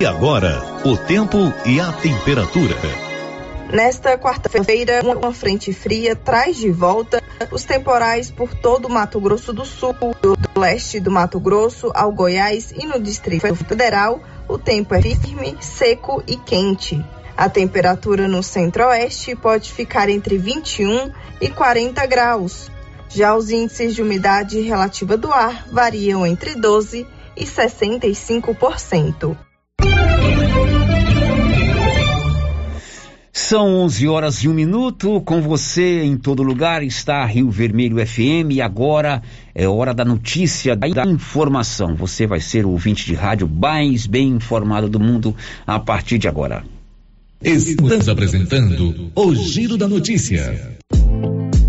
E agora, o tempo e a temperatura. Nesta quarta-feira, uma frente fria traz de volta os temporais por todo o Mato Grosso do Sul, do leste do Mato Grosso ao Goiás e no Distrito Federal. O tempo é firme, seco e quente. A temperatura no centro-oeste pode ficar entre 21 e 40 graus. Já os índices de umidade relativa do ar variam entre 12 e 65%. São 11 horas e um minuto. Com você em todo lugar está Rio Vermelho FM. E agora é hora da notícia, da informação. Você vai ser o ouvinte de rádio mais bem informado do mundo a partir de agora. Estamos apresentando o Giro da Notícia.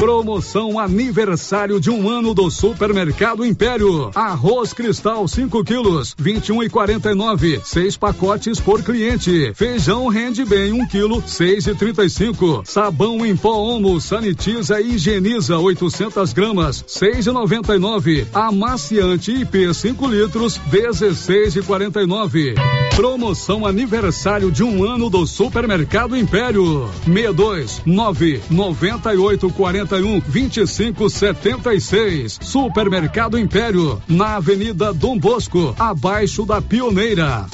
Promoção aniversário de um ano do Supermercado Império. Arroz Cristal 5 quilos, 21 e 49, seis pacotes por cliente. Feijão rende bem 1 um quilo, 6 e 35. Sabão em pó Omo sanitiza e higieniza 800 gramas, 6 e 99. Amaciante IP 5 litros, 16 e 49. Promoção aniversário de um ano do Supermercado Império. 62 9 98 40 31 25 76. Supermercado Império, na Avenida Dom Bosco, abaixo da Pioneira.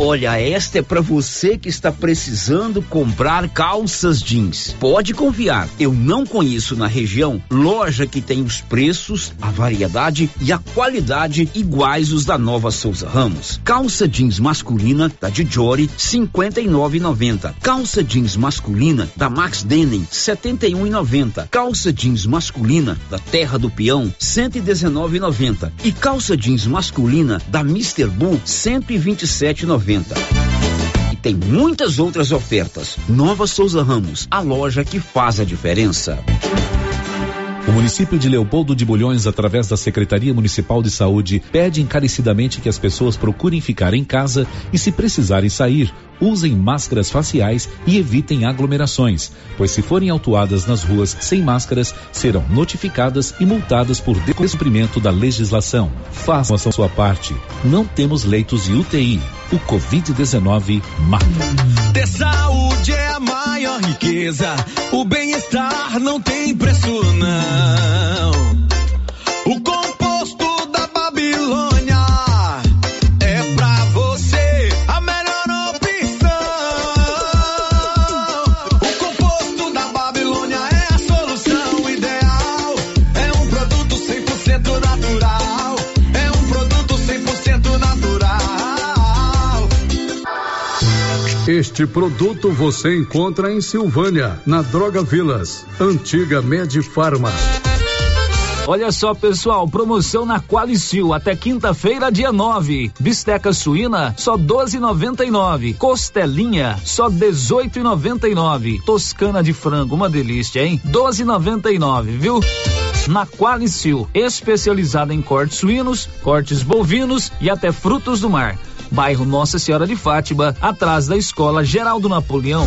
Olha, esta é para você que está precisando comprar calças jeans. Pode confiar, eu não conheço na região loja que tem os preços, a variedade e a qualidade iguais os da Nova Souza Ramos. Calça jeans masculina da Dijori 59,90. Calça jeans masculina da Max Denim 71,90. Calça jeans masculina da Terra do Peão 119,90. E calça jeans masculina da Mr. Bull 127,90. E tem muitas outras ofertas. Nova Souza Ramos, a loja que faz a diferença. O município de Leopoldo de Bulhões, através da Secretaria Municipal de Saúde, pede encarecidamente que as pessoas procurem ficar em casa e, se precisarem sair, usem máscaras faciais e evitem aglomerações, pois se forem autuadas nas ruas sem máscaras, serão notificadas e multadas por descumprimento da legislação. Façam a sua parte. Não temos leitos de UTI. O Covid-19 mata. Ter saúde é a maior riqueza. O bem-estar não tem preço, não. O Este produto você encontra em Silvânia, na Droga Vilas, antiga Medifarma. Olha só, pessoal, promoção na Qualicil até quinta-feira, dia 9. Bisteca suína só 12,99. Costelinha só 18,99. Toscana de frango, uma delícia, hein? 12,99, viu? Na Qualicil, especializada em cortes suínos, cortes bovinos e até frutos do mar. Bairro Nossa Senhora de Fátima, atrás da Escola Geraldo Napoleão.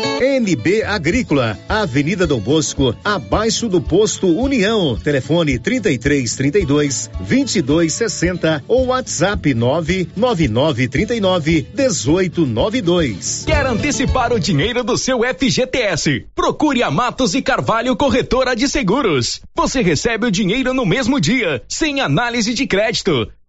NB Agrícola, Avenida Dom Bosco, abaixo do posto União. Telefone 33 32 22 60 ou WhatsApp 999 39 18 92. Quer antecipar o dinheiro do seu FGTS? Procure a Matos e Carvalho Corretora de Seguros. Você recebe o dinheiro no mesmo dia, sem análise de crédito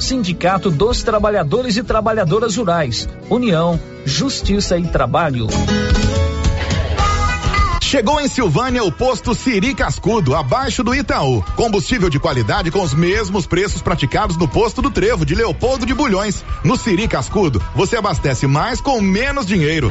Sindicato dos Trabalhadores e Trabalhadoras Rurais, União, Justiça e Trabalho. Chegou em Silvânia o posto Siri Cascudo, abaixo do Itaú. Combustível de qualidade com os mesmos preços praticados no posto do Trevo de Leopoldo de Bulhões. No Siri Cascudo, você abastece mais com menos dinheiro.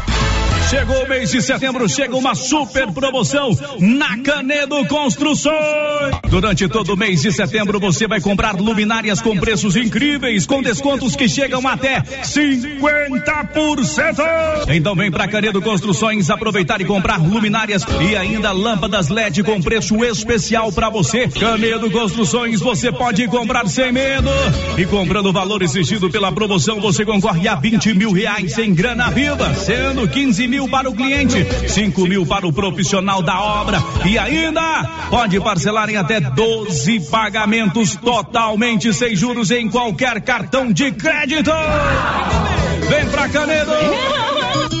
Chegou o mês de setembro, chega uma super promoção na Canedo Construções. Durante todo o mês de setembro você vai comprar luminárias com preços incríveis, com descontos que chegam até 50%. Então vem pra Canedo Construções aproveitar e comprar luminárias e ainda lâmpadas LED com preço especial para você. Canedo Construções você pode comprar sem medo. E comprando o valor exigido pela promoção você concorre a 20 mil reais em grana viva, sendo 15 mil mil para o cliente, cinco mil para o profissional da obra e ainda pode parcelar em até 12 pagamentos totalmente sem juros em qualquer cartão de crédito. Vem pra Canedo!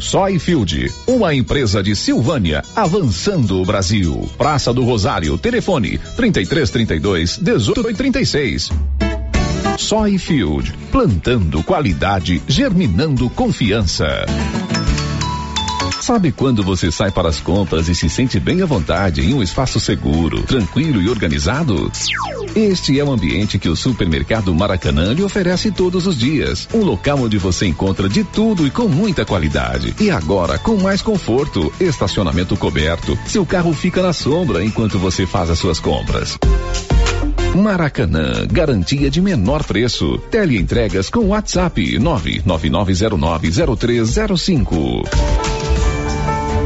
Soyfield, uma empresa de Silvânia, avançando o Brasil. Praça do Rosário, telefone 3332 1836. Soyfield, plantando qualidade, germinando confiança. Sabe quando você sai para as compras e se sente bem à vontade em um espaço seguro, tranquilo e organizado? Este é o ambiente que o supermercado Maracanã lhe oferece todos os dias. Um local onde você encontra de tudo e com muita qualidade. E agora com mais conforto, estacionamento coberto. Seu carro fica na sombra enquanto você faz as suas compras. Maracanã, garantia de menor preço. Teleentregas com WhatsApp 999090305.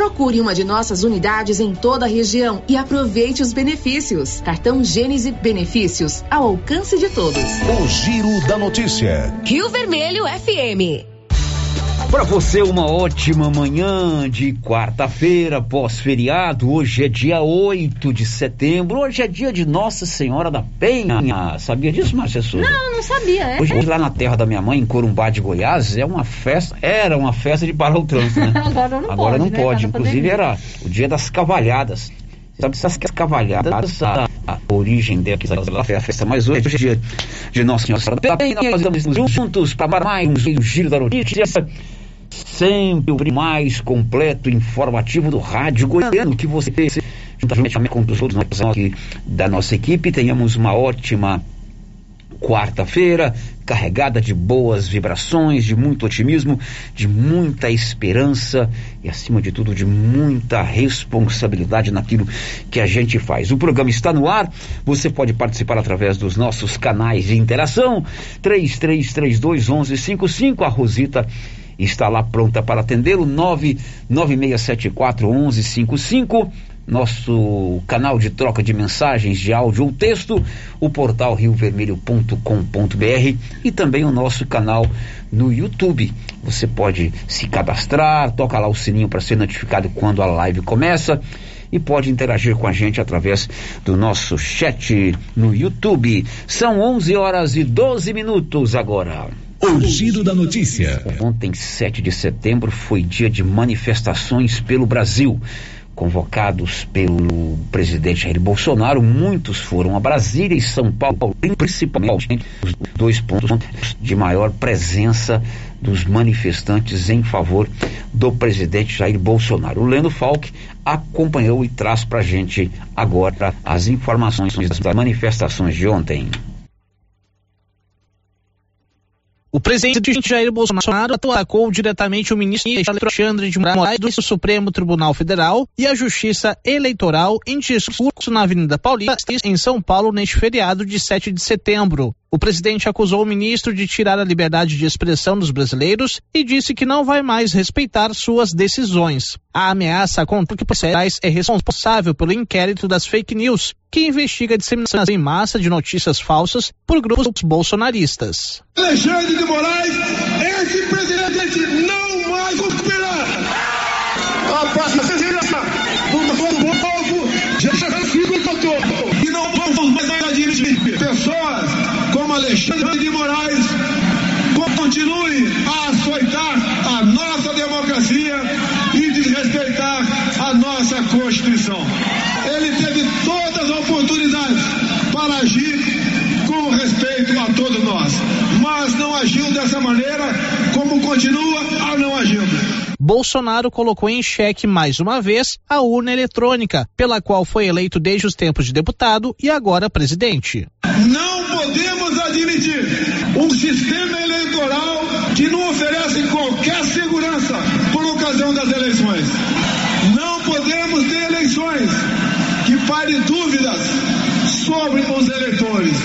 Procure uma de nossas unidades em toda a região e aproveite os benefícios. Cartão Gênese Benefícios ao alcance de todos. O Giro da Notícia. Rio Vermelho FM. Para você, uma ótima manhã de quarta-feira, pós-feriado. Hoje é dia 8 de setembro. Hoje é dia de Nossa Senhora da Penha. Sabia disso, Márcia Souza? Não, não sabia. É? Hoje, lá na terra da minha mãe, em Corumbá de Goiás, é uma festa. Era uma festa de parar o trânsito, né? Agora não Agora pode. não né? pode. Tá Inclusive, era o dia das cavalhadas. Sabe essas cavalhadas, a, a origem dela foi a festa, mas hoje é dia de Nossa Senhora da Penha. Nós estamos juntos para mais um giro da notícia sempre o mais completo informativo do rádio goiano que você juntamente com os outros aqui da nossa equipe tenhamos uma ótima quarta-feira carregada de boas vibrações, de muito otimismo, de muita esperança e acima de tudo de muita responsabilidade naquilo que a gente faz. O programa está no ar, você pode participar através dos nossos canais de interação 3332 1155 a Rosita está lá pronta para atendê-lo, 99674 1155, nosso canal de troca de mensagens de áudio ou texto, o portal riovermelho.com.br e também o nosso canal no YouTube. Você pode se cadastrar, toca lá o sininho para ser notificado quando a live começa e pode interagir com a gente através do nosso chat no YouTube. São 11 horas e 12 minutos agora. O giro da notícia. Ontem, 7 de setembro, foi dia de manifestações pelo Brasil. Convocados pelo presidente Jair Bolsonaro, muitos foram a Brasília e São Paulo, principalmente os dois pontos de maior presença dos manifestantes em favor do presidente Jair Bolsonaro. O Leno Falck acompanhou e traz para a gente agora as informações das manifestações de ontem. O presidente Jair Bolsonaro atacou diretamente o ministro Alexandre de Moraes do Supremo Tribunal Federal e a Justiça Eleitoral em discurso na Avenida Paulista, em São Paulo, neste feriado de 7 de setembro. O presidente acusou o ministro de tirar a liberdade de expressão dos brasileiros e disse que não vai mais respeitar suas decisões. A ameaça contra que Procesais é responsável pelo inquérito das fake news, que investiga a disseminação em massa de notícias falsas por grupos bolsonaristas. Alexandre de Moraes, esse presidente não Alexandre de Moraes continue a açoitar a nossa democracia e desrespeitar a nossa Constituição. Ele teve todas as oportunidades para agir com respeito a todos nós, mas não agiu dessa maneira, como continua a não agindo. Bolsonaro colocou em xeque mais uma vez a urna eletrônica, pela qual foi eleito desde os tempos de deputado e agora presidente. Não admitir um sistema eleitoral que não oferece qualquer segurança por ocasião das eleições. Não podemos ter eleições que parem dúvidas sobre os eleitores.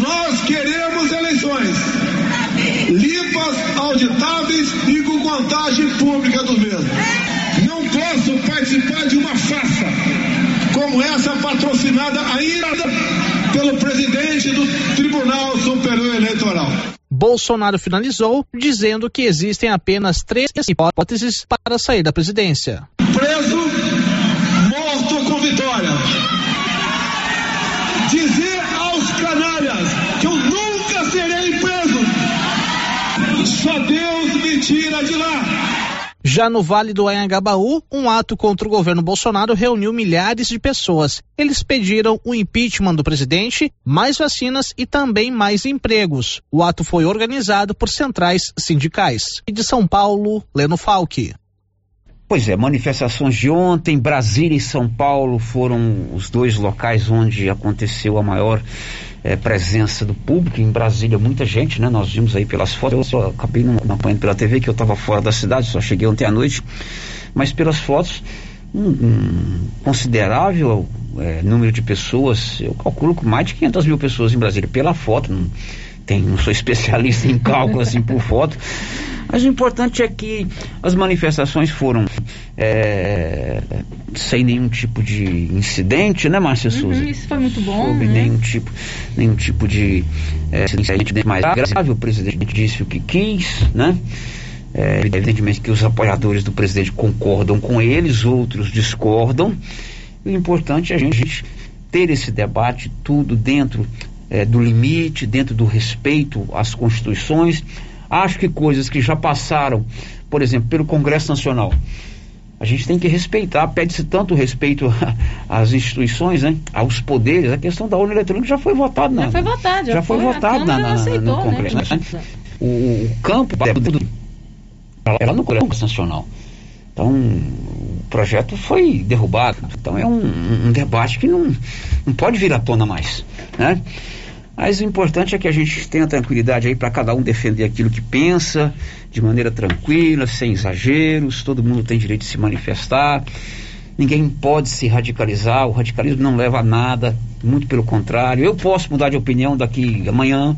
Nós queremos eleições limpas, auditáveis e com contagem pública dos mesmos. Não posso participar de uma farsa como essa patrocinada ainda pelo presidente do Tribunal Superior Eleitoral. Bolsonaro finalizou dizendo que existem apenas três hipóteses para sair da presidência: preso, morto com vitória. Dizer aos canalhas que eu nunca serei preso. Só Deus me tira de lá. Já no Vale do Anhangabaú, um ato contra o governo Bolsonaro reuniu milhares de pessoas. Eles pediram o impeachment do presidente, mais vacinas e também mais empregos. O ato foi organizado por centrais sindicais. E de São Paulo, Leno Falck. Pois é, manifestações de ontem, Brasília e São Paulo foram os dois locais onde aconteceu a maior eh, presença do público. Em Brasília, muita gente, né? Nós vimos aí pelas fotos. Eu só acabei não acompanhando pela TV, que eu estava fora da cidade, só cheguei ontem à noite. Mas pelas fotos, um, um considerável eh, número de pessoas, eu calculo com mais de 500 mil pessoas em Brasília, pela foto. Não, tem, não sou especialista em cálculo assim por foto. Mas o importante é que as manifestações foram é, sem nenhum tipo de incidente, né, Márcia uhum, Souza? Isso foi muito bom. Sobre né? nenhum tipo, nenhum tipo de é, incidente mais grave. O presidente disse o que quis, né? É, evidentemente que os apoiadores do presidente concordam com eles, outros discordam. O importante é a gente ter esse debate tudo dentro é, do limite, dentro do respeito às constituições. Acho que coisas que já passaram, por exemplo, pelo Congresso Nacional, a gente tem que respeitar, pede-se tanto respeito às instituições, né, aos poderes, a questão da urna eletrônica já foi votada Já foi votado, já, já foi, foi votado na, na, aceitou, no Congresso. Né? Né? O, o campo ela no Congresso Nacional. Então, o projeto foi derrubado. Então, é um, um debate que não, não pode vir à tona mais. Né? Mas o importante é que a gente tenha tranquilidade aí para cada um defender aquilo que pensa, de maneira tranquila, sem exageros. Todo mundo tem direito de se manifestar. Ninguém pode se radicalizar. O radicalismo não leva a nada, muito pelo contrário. Eu posso mudar de opinião daqui amanhã.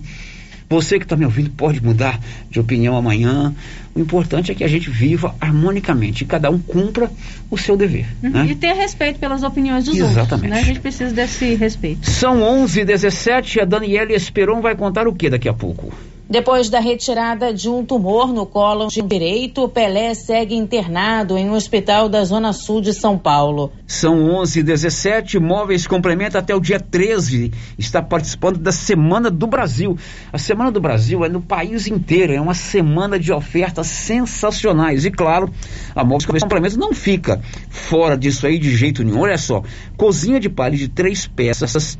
Você que está me ouvindo pode mudar de opinião amanhã. O importante é que a gente viva harmonicamente e cada um cumpra o seu dever. Uhum. Né? E ter respeito pelas opiniões dos Exatamente. outros. Né? A gente precisa desse respeito. São 11 h 17 A Daniela Esperon vai contar o que daqui a pouco? Depois da retirada de um tumor no colo direito, Pelé segue internado em um hospital da Zona Sul de São Paulo. São 11 h 17 Móveis complementa até o dia 13. Está participando da Semana do Brasil. A Semana do Brasil é no país inteiro. É uma semana de ofertas sensacionais. E claro, a Móveis complementa não fica fora disso aí de jeito nenhum. Olha só: cozinha de palha de três peças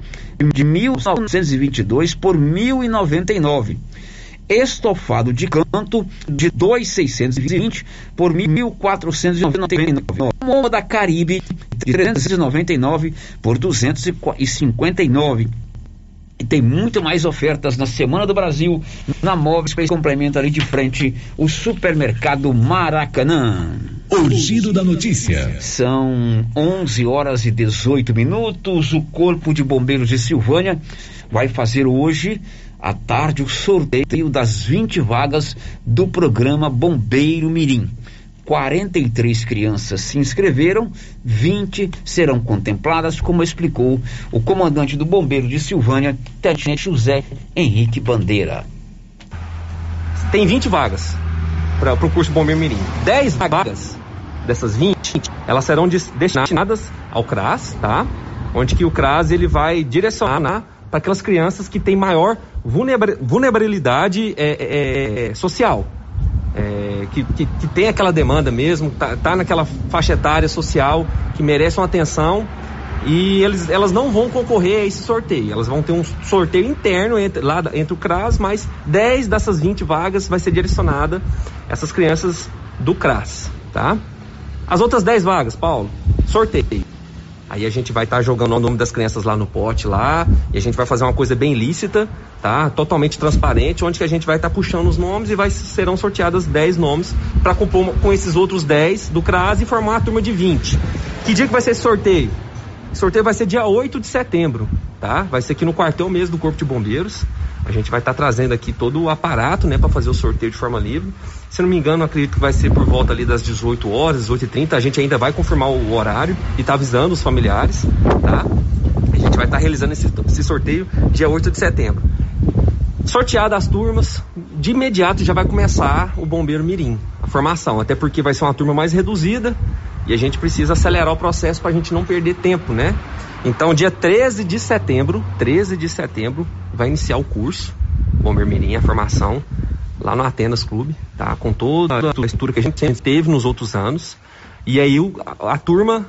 de 1922 por 1099 estofado de canto de 2.620 por 1.499. Uma da Caribe de 399 por 259. E tem muito mais ofertas na Semana do Brasil, na Móveis que complementa ali de frente o supermercado Maracanã. O giro da notícia. São 11 horas e 18 minutos. O Corpo de Bombeiros de Silvânia vai fazer hoje à tarde o sorteio das 20 vagas do programa Bombeiro Mirim. 43 crianças se inscreveram, 20 serão contempladas, como explicou o comandante do Bombeiro de Silvânia, Tenente José Henrique Bandeira. Tem 20 vagas para o curso Bombeiro Mirim. 10 vagas dessas 20, elas serão destinadas ao CRAS, tá? Onde que o CRAS ele vai direcionar para aquelas crianças que têm maior vulnerabilidade é, é, é, social. É, que, que, que, tem aquela demanda mesmo, tá, tá, naquela faixa etária social que merece uma atenção e eles, elas não vão concorrer a esse sorteio. Elas vão ter um sorteio interno entre, lá entre o CRAS, mas 10 dessas 20 vagas vai ser direcionada essas crianças do CRAS, tá? As outras 10 vagas, Paulo, sorteio. Aí a gente vai estar tá jogando o nome das crianças lá no pote lá, e a gente vai fazer uma coisa bem lícita, tá? Totalmente transparente, onde que a gente vai estar tá puxando os nomes e vai serão sorteadas 10 nomes para compor com esses outros 10 do CRAS e formar a turma de 20. Que dia que vai ser esse sorteio? O sorteio vai ser dia 8 de setembro, tá? Vai ser aqui no quartel mesmo do Corpo de Bombeiros. A gente vai estar tá trazendo aqui todo o aparato, né, para fazer o sorteio de forma livre. Se não me engano, acredito que vai ser por volta ali das 18 horas, 18h30. A gente ainda vai confirmar o horário e tá avisando os familiares, tá? A gente vai estar tá realizando esse, esse sorteio dia 8 de setembro. Sorteadas as turmas, de imediato já vai começar o Bombeiro Mirim, a formação, até porque vai ser uma turma mais reduzida e a gente precisa acelerar o processo para a gente não perder tempo, né? Então, dia 13 de setembro, 13 de setembro, vai iniciar o curso Bomber Mirim, a formação lá no Atenas Clube, tá? Com toda a estrutura que a gente teve nos outros anos. E aí a, a turma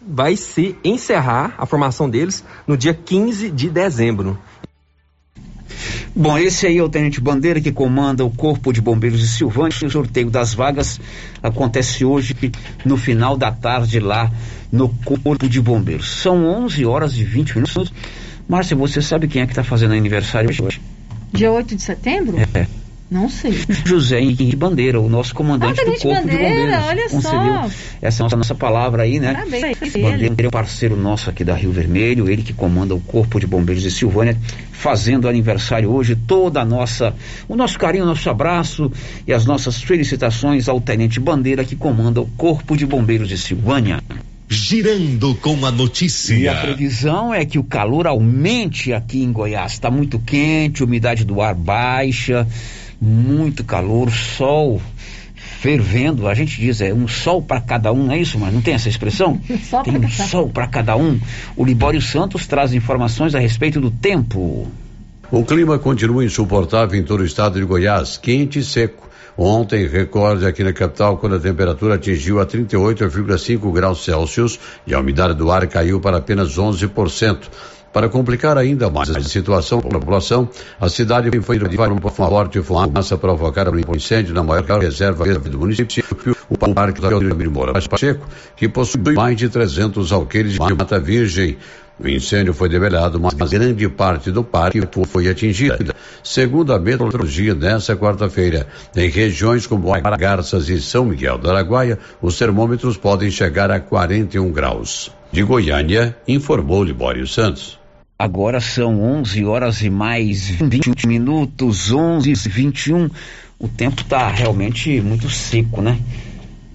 vai se encerrar a formação deles no dia 15 de dezembro. Bom, esse aí é o Tenente Bandeira que comanda o Corpo de Bombeiros de Silvânia. O sorteio das vagas acontece hoje no final da tarde lá no Corpo de Bombeiros. São 11 horas e 20 minutos. Márcia, você sabe quem é que está fazendo aniversário hoje? Dia 8 de setembro? É. Não sei. José Henrique Bandeira, o nosso comandante ah, do Corpo Bandeira, de Bombeiros. Olha concedeu só. essa nossa, nossa palavra aí, né? Parabéns. Bandeira é um parceiro nosso aqui da Rio Vermelho, ele que comanda o Corpo de Bombeiros de Silvânia, fazendo aniversário hoje, toda a nossa, o nosso carinho, o nosso abraço e as nossas felicitações ao Tenente Bandeira que comanda o Corpo de Bombeiros de Silvânia. Girando com a notícia. E a previsão é que o calor aumente aqui em Goiás. Está muito quente, umidade do ar baixa, muito calor, sol fervendo, a gente diz é um sol para cada um, não é isso, mas não tem essa expressão? Sol tem um cada- sol para cada um. O Libório Santos traz informações a respeito do tempo. O clima continua insuportável em todo o estado de Goiás, quente e seco. Ontem, recorde aqui na capital, quando a temperatura atingiu a 38,5 graus Celsius e a umidade do ar caiu para apenas 11%. Para complicar ainda mais a situação para a população, a cidade foi invadida por uma forte fumaça provocada por um incêndio na maior reserva do município, o Parque da Moura Pacheco, que possui mais de 300 alqueires de mata virgem. O incêndio foi debelhado, mas grande parte do parque foi atingida. Segundo a meteorologia, nesta quarta-feira, em regiões como Garças e São Miguel do Araguaia, os termômetros podem chegar a 41 graus. De Goiânia, informou Libório Santos. Agora são 11 horas e mais 20 minutos, 11 e 21. O tempo está realmente muito seco, né?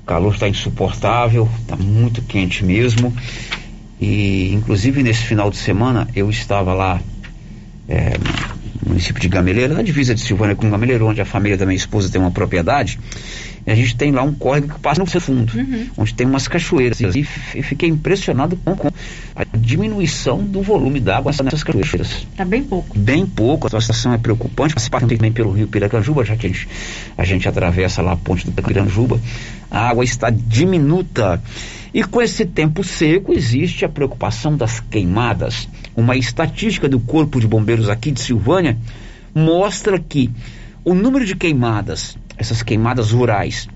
O calor está insuportável, está muito quente mesmo. E, inclusive, nesse final de semana, eu estava lá é, no município de Gameleira, na divisa de Silvânia com Gameleira, onde a família da minha esposa tem uma propriedade. E a gente tem lá um córrego que passa no fundo, onde tem umas cachoeiras. E fiquei impressionado com, com a diminuição do volume d'água nessas cachoeiras. Tá bem pouco. Bem pouco, a situação é preocupante. Passa também pelo rio Piracanjuba, já que a gente, a gente atravessa lá a ponte do Piracanjuba. A água está diminuta. E com esse tempo seco, existe a preocupação das queimadas. Uma estatística do Corpo de Bombeiros aqui de Silvânia mostra que o número de queimadas, essas queimadas rurais,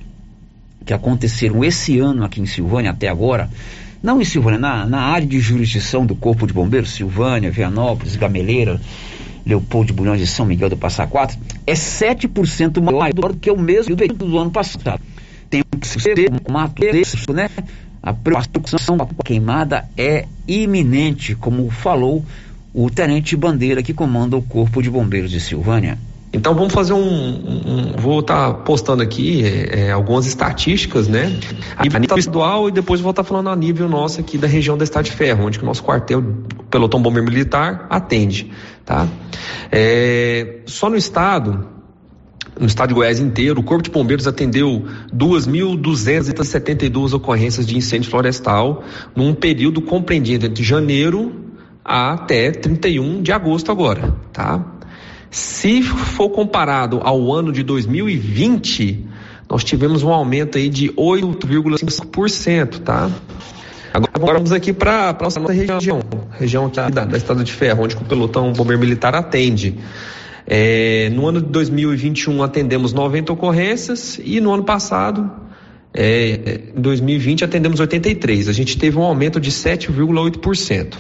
que aconteceram esse ano aqui em Silvânia até agora, não em Silvânia, na, na área de jurisdição do Corpo de Bombeiros, Silvânia, Vianópolis, Gameleira, Leopoldo de Bulhões e São Miguel do Passa Quatro, é 7% maior do que o mesmo do ano passado. Tem que ser um desse, né? A preocupação com a queimada é iminente, como falou o tenente Bandeira que comanda o Corpo de Bombeiros de Silvânia. Então vamos fazer um. um- um- vou estar postando aqui é, é, algumas estatísticas, né? A nível estadual e depois vou estar falando a nível nosso aqui da região da Estado de Ferro, onde o nosso quartel pelotão bombeiro militar atende, tá? É, só no estado, no estado de Goiás inteiro, o Corpo de Bombeiros atendeu 2.272 ocorrências de incêndio florestal num período compreendido entre janeiro até 31 de agosto agora, tá? Se for comparado ao ano de 2020, nós tivemos um aumento aí de 8,5%, tá? Agora vamos aqui para a nossa região, região aqui da, da Estrada de Ferro, onde o pelotão bombeiro militar atende. É, no ano de 2021 atendemos 90 ocorrências e no ano passado, é, em 2020, atendemos 83. A gente teve um aumento de 7,8%.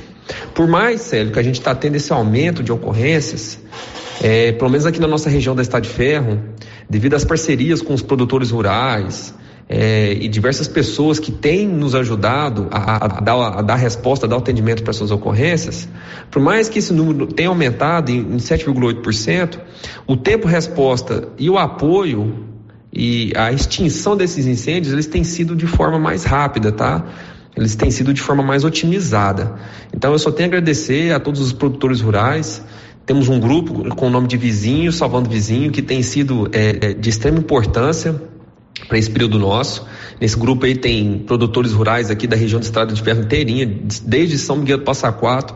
Por mais, Célio, que a gente está tendo esse aumento de ocorrências, é, pelo menos aqui na nossa região da Estado de Ferro, devido às parcerias com os produtores rurais é, e diversas pessoas que têm nos ajudado a, a dar, a dar resposta, a dar atendimento para essas ocorrências, por mais que esse número tenha aumentado em, em 7,8%, o tempo resposta e o apoio e a extinção desses incêndios, eles têm sido de forma mais rápida, tá? Eles têm sido de forma mais otimizada. Então eu só tenho a agradecer a todos os produtores rurais. Temos um grupo com o nome de Vizinho, Salvando Vizinho, que tem sido é, é, de extrema importância para esse período nosso. Nesse grupo aí tem produtores rurais aqui da região do Estado de Ferro inteirinha, desde São Miguel do Passa Quatro,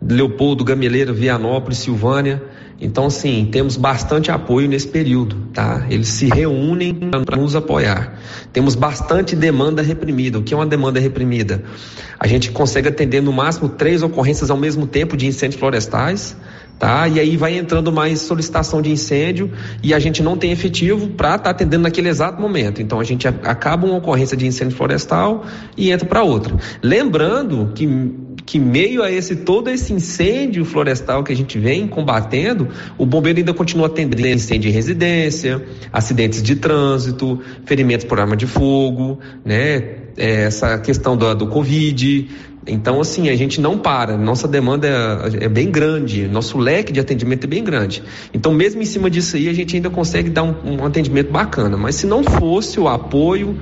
Leopoldo, Gameleira, Vianópolis, Silvânia. Então, assim, temos bastante apoio nesse período, tá? Eles se reúnem para nos apoiar. Temos bastante demanda reprimida. O que é uma demanda reprimida? A gente consegue atender no máximo três ocorrências ao mesmo tempo de incêndios florestais, tá? E aí vai entrando mais solicitação de incêndio e a gente não tem efetivo para estar atendendo naquele exato momento. Então a gente acaba uma ocorrência de incêndio florestal e entra para outra. Lembrando que que meio a esse todo esse incêndio florestal que a gente vem combatendo, o bombeiro ainda continua atendendo incêndio em residência, acidentes de trânsito, ferimentos por arma de fogo, né? É, Essa questão do, do Covid, Então, assim, a gente não para, nossa demanda é, é, bem grande, nosso leque de atendimento é bem grande. Então, mesmo em cima disso aí, a gente ainda consegue dar um, um atendimento bacana. Mas se não fosse o apoio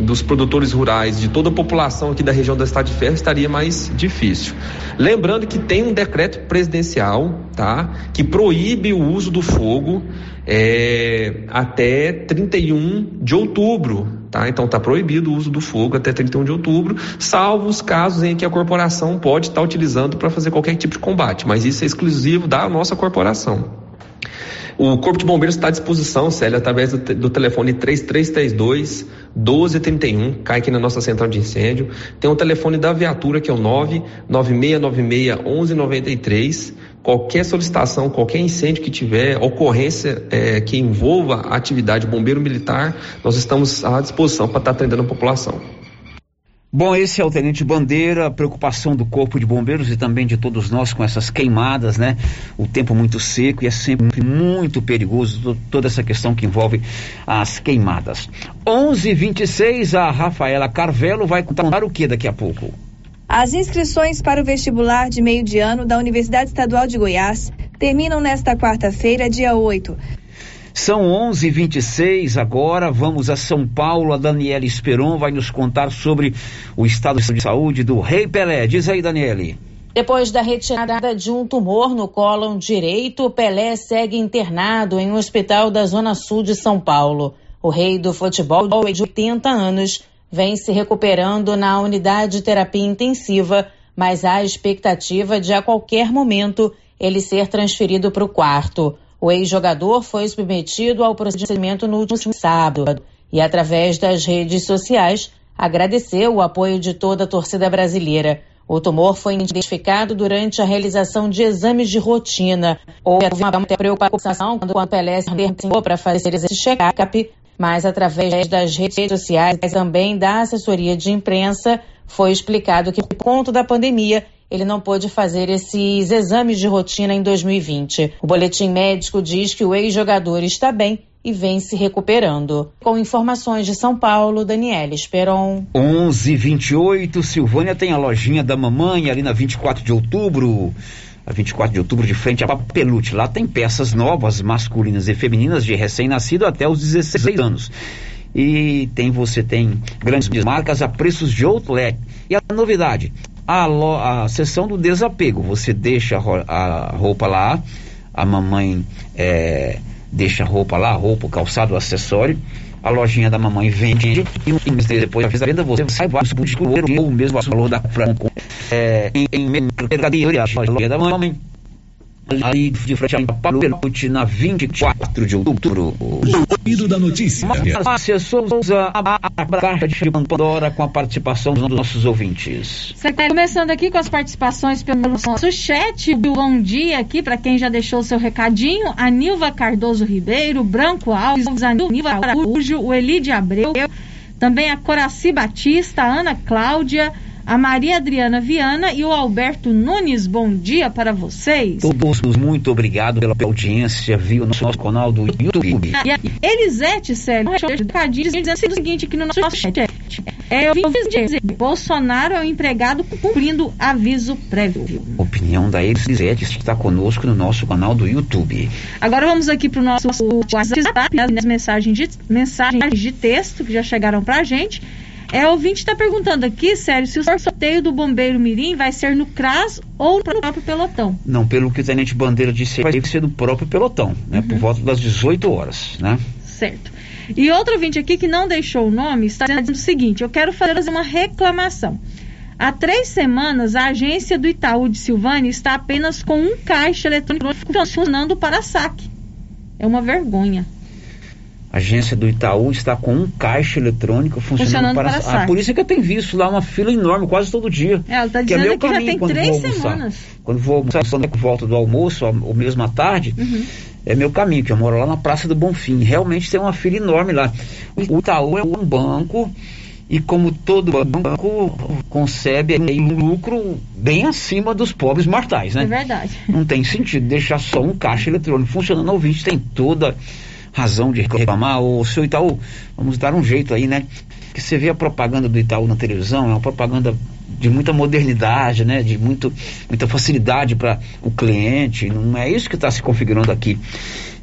dos produtores rurais, de toda a população aqui da região da Estado de Ferro, estaria mais difícil. Lembrando que tem um decreto presidencial, tá, que proíbe o uso do fogo é, até 31 de outubro, tá? Então está proibido o uso do fogo até 31 de outubro, salvo os casos em que a corporação pode estar utilizando para fazer qualquer tipo de combate, mas isso é exclusivo da nossa corporação. O Corpo de Bombeiros está à disposição, Célio, através do, do, telefone 3332 1231, cai aqui na nossa central de incêndio. Tem o telefone da viatura que é o 99696 1193. Qualquer solicitação, qualquer incêndio que tiver, ocorrência é, que envolva a atividade bombeiro militar, nós estamos à disposição para estar atendendo a população. Bom, esse é o Tenente Bandeira, a preocupação do Corpo de Bombeiros e também de todos nós com essas queimadas, né? O tempo muito seco e é sempre muito perigoso toda essa questão que envolve as queimadas. 11:26 a Rafaela Carvelo vai contar o que daqui a pouco? As inscrições para o vestibular de meio de ano da Universidade Estadual de Goiás terminam nesta quarta-feira, dia 8. São 11:26 agora. Vamos a São Paulo. A Daniela Esperon vai nos contar sobre o estado de saúde do Rei Pelé. Diz aí, Daniele. Depois da retirada de um tumor no cólon direito, Pelé segue internado em um hospital da Zona Sul de São Paulo. O rei do futebol de 80 anos vem se recuperando na unidade de terapia intensiva, mas há expectativa de a qualquer momento ele ser transferido para o quarto. O ex-jogador foi submetido ao procedimento no último sábado e, através das redes sociais, agradeceu o apoio de toda a torcida brasileira. O tumor foi identificado durante a realização de exames de rotina. Houve uma preocupação quando o Pelé se para fazer esse check-up, mas através das redes sociais e também da assessoria de imprensa foi explicado que, por conta da pandemia, ele não pôde fazer esses exames de rotina em 2020. O boletim médico diz que o ex-jogador está bem e vem se recuperando. Com informações de São Paulo, Daniela Esperon. 11:28. Silvânia tem a lojinha da mamãe ali na 24 de outubro. A 24 de outubro, de frente a Papelute. Lá tem peças novas, masculinas e femininas, de recém-nascido até os 16 anos. E tem você tem grandes marcas a preços de outlet. E a novidade, a, lo, a sessão do desapego. Você deixa a roupa lá, a mamãe é, deixa a roupa lá, roupa, o calçado, o acessório. A lojinha da mamãe vende e um mês depois da venda você sai ou o mesmo valor da Franco é, em, em mercadoria, a loja da mamãe ali de frente a Palute na 24 de outubro. Ouvido da notícia. Márcia Souza, a, a caixa de Pandora com a participação dos nossos ouvintes. Começando aqui com as participações pelo nosso chat. Bom dia aqui para quem já deixou seu recadinho. A Nilva Cardoso Ribeiro, Branco Alves, a Nilva Araújo, o Elide Abreu, também a Coraci Batista, a Ana Cláudia a Maria Adriana Viana e o Alberto Nunes. Bom dia para vocês. Todos muito obrigado pela audiência, viu, no nosso canal do YouTube. E Elisete Célio, dizendo o seguinte aqui no nosso chat. É, eu vim dizer, Bolsonaro é o um empregado cumprindo aviso prévio. Opinião da Elisete que está conosco no nosso canal do YouTube. Agora vamos aqui para o nosso WhatsApp, as mensagens de, mensagens de texto que já chegaram para a gente. É, o ouvinte está perguntando aqui, sério, se o sorteio do Bombeiro Mirim vai ser no CRAS ou no próprio pelotão. Não, pelo que o Tenente Bandeira disse, vai ser no próprio pelotão, né? Uhum. Por volta das 18 horas, né? Certo. E outro ouvinte aqui que não deixou o nome está dizendo o seguinte: eu quero fazer uma reclamação. Há três semanas, a agência do Itaú de Silvânia está apenas com um caixa eletrônico funcionando para saque. É uma vergonha. A agência do Itaú está com um caixa eletrônico funcionando, funcionando para, para ah, Por isso é que eu tenho visto lá uma fila enorme quase todo dia. É, ela está dizendo que, é meu que caminho, já tem três semanas. Quando vou almoçar, quando eu volto do almoço, ou mesmo à tarde, uhum. é meu caminho, que eu moro lá na Praça do Bonfim. Realmente tem uma fila enorme lá. O Itaú é um banco e como todo banco concebe um lucro bem acima dos pobres mortais, né? É verdade. Não tem sentido deixar só um caixa eletrônico funcionando. O ouvinte tem toda razão de reclamar, ô seu Itaú, vamos dar um jeito aí, né? Que você vê a propaganda do Itaú na televisão, é uma propaganda de muita modernidade, né? De muito, muita facilidade para o cliente. Não é isso que está se configurando aqui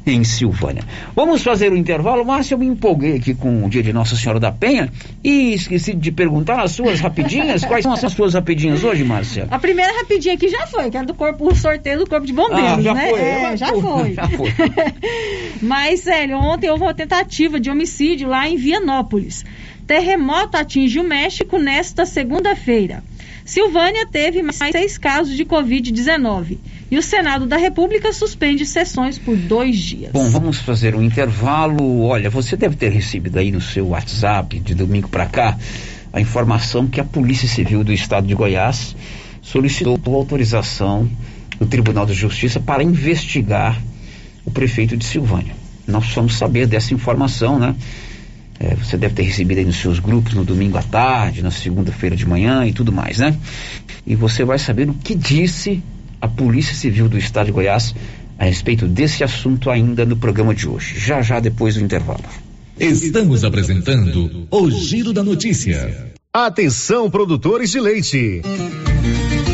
em Silvânia. Vamos fazer o um intervalo, Márcia. Eu me empolguei aqui com o dia de Nossa Senhora da Penha e esqueci de perguntar as suas rapidinhas. Quais são as suas rapidinhas hoje, Márcia? A primeira rapidinha aqui já foi, que era do corpo, o sorteio do corpo de bombeiros, Ah, já né? foi, É, já pô, foi. já foi. Mas, sério, ontem houve uma tentativa de homicídio lá em Vianópolis. Terremoto atinge o México nesta segunda-feira. Silvânia teve mais seis casos de Covid-19. E o Senado da República suspende sessões por dois dias. Bom, vamos fazer um intervalo. Olha, você deve ter recebido aí no seu WhatsApp de domingo para cá a informação que a Polícia Civil do Estado de Goiás solicitou autorização do Tribunal de Justiça para investigar o prefeito de Silvânia. Nós precisamos saber dessa informação, né? É, você deve ter recebido aí nos seus grupos no domingo à tarde, na segunda-feira de manhã e tudo mais, né? E você vai saber o que disse a Polícia Civil do Estado de Goiás a respeito desse assunto ainda no programa de hoje, já já depois do intervalo. Estamos apresentando o Giro da Notícia. Atenção, produtores de leite.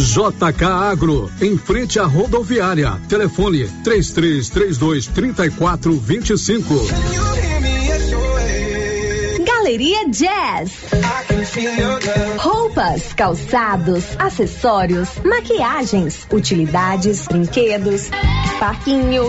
JK Agro, em frente à rodoviária. Telefone 3332 3425. Galeria Jazz. Roupas, calçados, acessórios, maquiagens, utilidades, brinquedos, parquinho.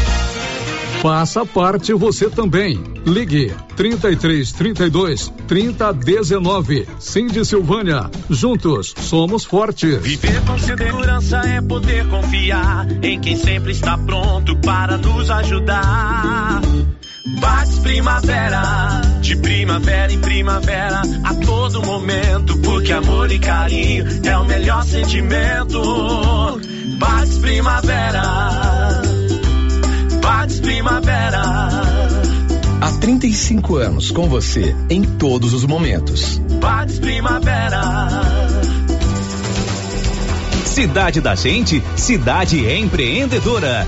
Faça parte você também. Ligue 33 32 30 19. Cindy Silvânia. Juntos somos fortes. Viver com segurança é poder confiar em quem sempre está pronto para nos ajudar. Bates Primavera, de primavera em primavera, a todo momento, porque amor e carinho é o melhor sentimento. Bates Primavera. Bates Primavera. Há 35 anos com você em todos os momentos. Bates Primavera. Cidade da Gente, cidade empreendedora.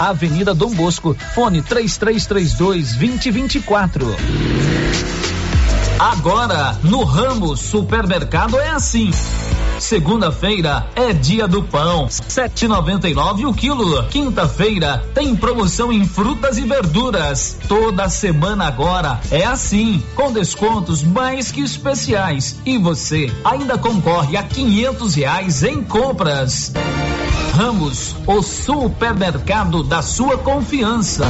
Avenida Dom Bosco, fone 3332 2024. Agora, no ramo supermercado é assim. Segunda-feira é dia do pão, 7,99 o quilo. Quinta-feira tem promoção em frutas e verduras. Toda semana agora é assim, com descontos mais que especiais. E você ainda concorre a quinhentos reais em compras. Ramos, o supermercado da sua confiança.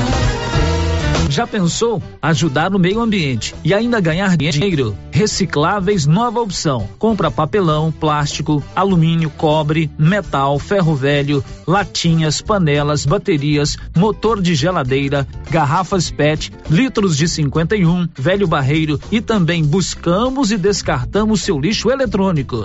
Já pensou ajudar no meio ambiente e ainda ganhar dinheiro? Recicláveis nova opção. Compra papelão, plástico, alumínio, cobre, metal, ferro velho, latinhas, panelas, baterias, motor de geladeira, garrafas PET, litros de 51, velho barreiro e também buscamos e descartamos seu lixo eletrônico.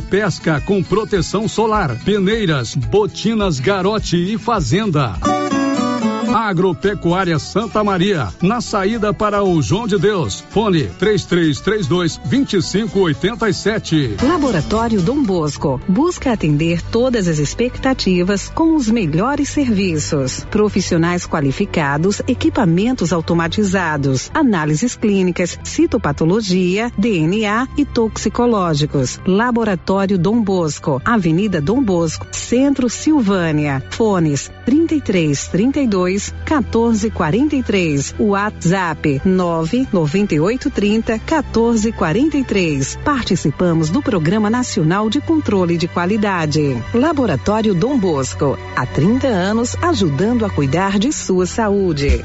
pesca com proteção solar, peneiras, botinas, garote e fazenda. Agropecuária Santa Maria, na saída para o João de Deus. Fone 3332 2587. Laboratório Dom Bosco busca atender todas as expectativas com os melhores serviços. Profissionais qualificados, equipamentos automatizados, análises clínicas, citopatologia, DNA e toxicológicos. Laboratório Dom Bosco, Avenida Dom Bosco, Centro Silvânia. Fones 33 32 14 43. WhatsApp 998 30 14 43. Participamos do Programa Nacional de Controle de Qualidade. Laboratório Dom Bosco, há 30 anos ajudando a cuidar de sua saúde.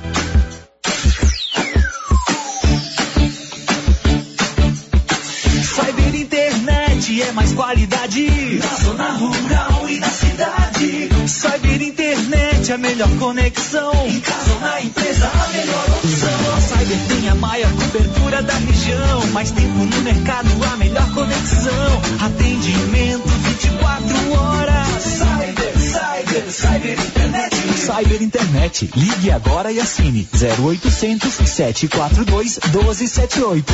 Cyber Internet é mais qualidade na zona rural e na cidade. Cyber Internet é a melhor conexão. Em casa ou na empresa, a melhor opção. A Cyber tem a maior cobertura da região. Mais tempo no mercado, a melhor conexão. Atendimento 24 horas. Cyber, Cyber, Cyber Internet. Cyber Internet. Ligue agora e assine 0800 742 1278.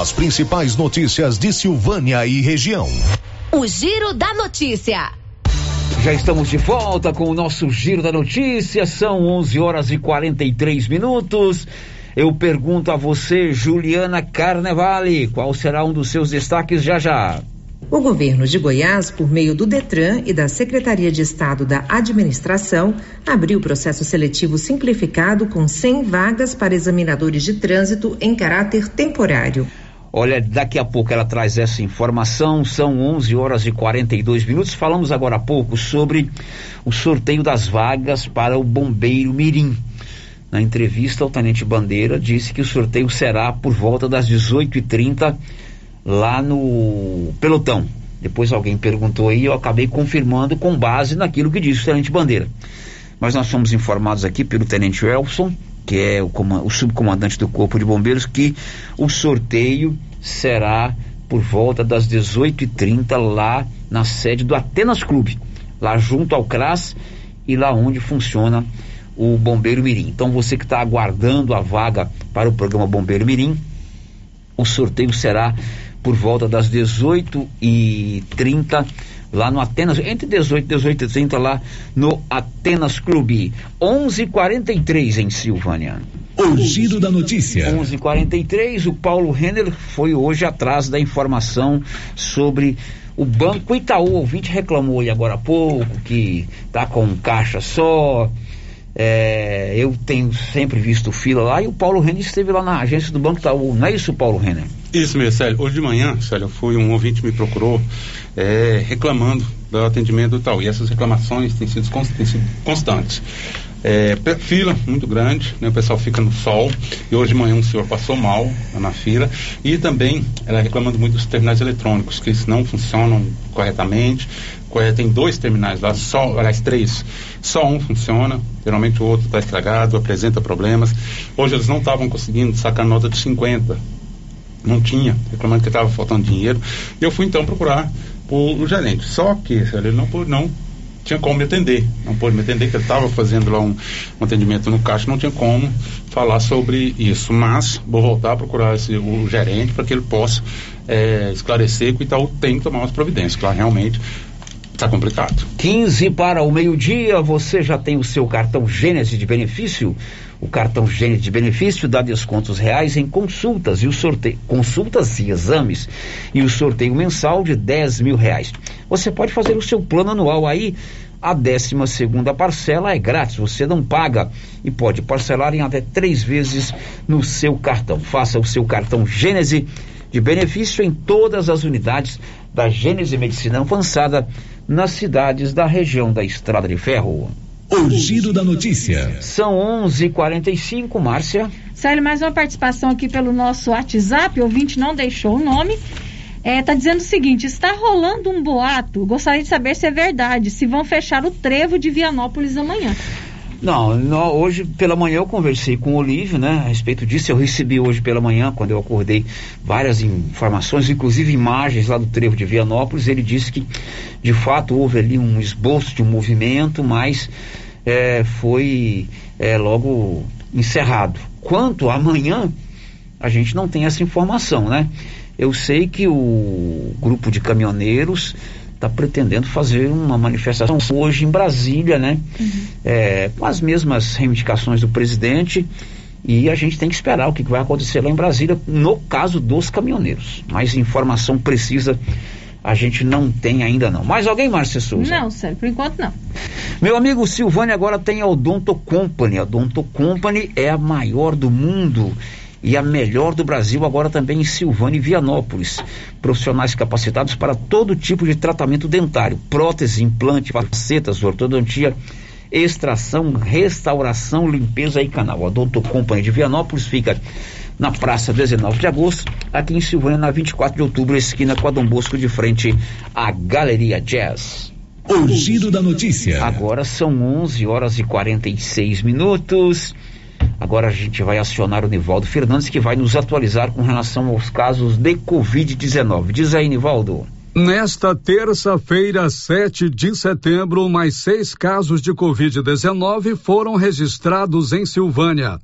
As principais notícias de Silvânia e região. O Giro da Notícia. Já estamos de volta com o nosso Giro da Notícia. São 11 horas e 43 minutos. Eu pergunto a você, Juliana Carnevale, qual será um dos seus destaques já já? O governo de Goiás, por meio do Detran e da Secretaria de Estado da Administração, abriu processo seletivo simplificado com 100 vagas para examinadores de trânsito em caráter temporário. Olha, daqui a pouco ela traz essa informação. São 11 horas e 42 minutos. Falamos agora há pouco sobre o sorteio das vagas para o Bombeiro Mirim. Na entrevista, o Tenente Bandeira disse que o sorteio será por volta das 18h30 lá no pelotão. Depois alguém perguntou aí, eu acabei confirmando com base naquilo que disse o Tenente Bandeira. Mas nós fomos informados aqui pelo Tenente Elson, que é o, o subcomandante do Corpo de Bombeiros, que o sorteio será por volta das 18h30 lá na sede do Atenas Clube, lá junto ao CRAS e lá onde funciona o Bombeiro Mirim. Então você que está aguardando a vaga para o programa Bombeiro Mirim, o sorteio será por volta das 18h30 lá no Atenas, entre 18 e 18 e 30 lá no Atenas Clube. 11:43 em Silvânia. O giro da notícia. 11:43. O Paulo Renner foi hoje atrás da informação sobre o Banco Itaú. O ouvinte reclamou aí agora há pouco que tá com um caixa só. É, eu tenho sempre visto fila lá e o Paulo Renner esteve lá na agência do Banco Itaú. Não é isso, Paulo Renner? Isso mesmo, Célio. Hoje de manhã, Célio, fui, um ouvinte me procurou é, reclamando do atendimento do Itaú. E essas reclamações têm sido, têm sido constantes. É, fila muito grande, né, o pessoal fica no sol. E hoje de manhã um senhor passou mal na fila. E também ela reclamando muito dos terminais eletrônicos, que não funcionam corretamente. Tem dois terminais lá, só, aliás, três. Só um funciona, geralmente o outro está estragado, apresenta problemas. Hoje eles não estavam conseguindo sacar nota de 50 não tinha, reclamando que estava faltando dinheiro. E eu fui então procurar o, gerente. Só que ele não, não tinha como me atender. Não pôde me atender, que ele estava fazendo lá um, um, atendimento no caixa, não tinha como falar sobre isso. Mas vou voltar a procurar esse, o gerente para que ele possa é, esclarecer que o Itaú tem que tomar umas providências. Claro, realmente está complicado. 15 para o meio-dia, você já tem o seu cartão Gênesis de benefício? O cartão Gênesis de benefício dá descontos reais em consultas e o sorteio, consultas e exames e o sorteio mensal de 10 mil reais. Você pode fazer o seu plano anual aí. A 12 segunda parcela é grátis, você não paga e pode parcelar em até três vezes no seu cartão. Faça o seu cartão Gênese de benefício em todas as unidades da Gênese Medicina Avançada nas cidades da região da Estrada de Ferro. O giro da notícia. São 11:45, Márcia. Célio, mais uma participação aqui pelo nosso WhatsApp. O ouvinte não deixou o nome. É, tá dizendo o seguinte: está rolando um boato. Gostaria de saber se é verdade. Se vão fechar o trevo de Vianópolis amanhã. Não, não, hoje pela manhã eu conversei com o Olívio, né, a respeito disso. Eu recebi hoje pela manhã, quando eu acordei, várias informações, inclusive imagens lá do trevo de Vianópolis. Ele disse que, de fato, houve ali um esboço de um movimento, mas é, foi é, logo encerrado. Quanto amanhã, a gente não tem essa informação, né? Eu sei que o grupo de caminhoneiros está pretendendo fazer uma manifestação hoje em Brasília, né? Uhum. É, com as mesmas reivindicações do presidente. E a gente tem que esperar o que vai acontecer lá em Brasília, no caso dos caminhoneiros. Mais informação precisa a gente não tem ainda não. Mais alguém, Márcia Souza? Não, sério, por enquanto não. Meu amigo Silvânia agora tem a Odonto Company. A Odonto Company é a maior do mundo e a melhor do Brasil, agora também em Silvânia e Vianópolis. Profissionais capacitados para todo tipo de tratamento dentário: prótese, implante, facetas, ortodontia, extração, restauração, limpeza e canal. A Odonto Company de Vianópolis fica na praça 19 de agosto, aqui em Silvânia, na 24 de outubro, esquina com a Dom Bosco, de frente à Galeria Jazz. O giro da notícia. Agora são 11 horas e 46 minutos. Agora a gente vai acionar o Nivaldo Fernandes, que vai nos atualizar com relação aos casos de Covid-19. Diz aí, Nivaldo. Nesta terça-feira, 7 de setembro, mais seis casos de Covid-19 foram registrados em Silvânia.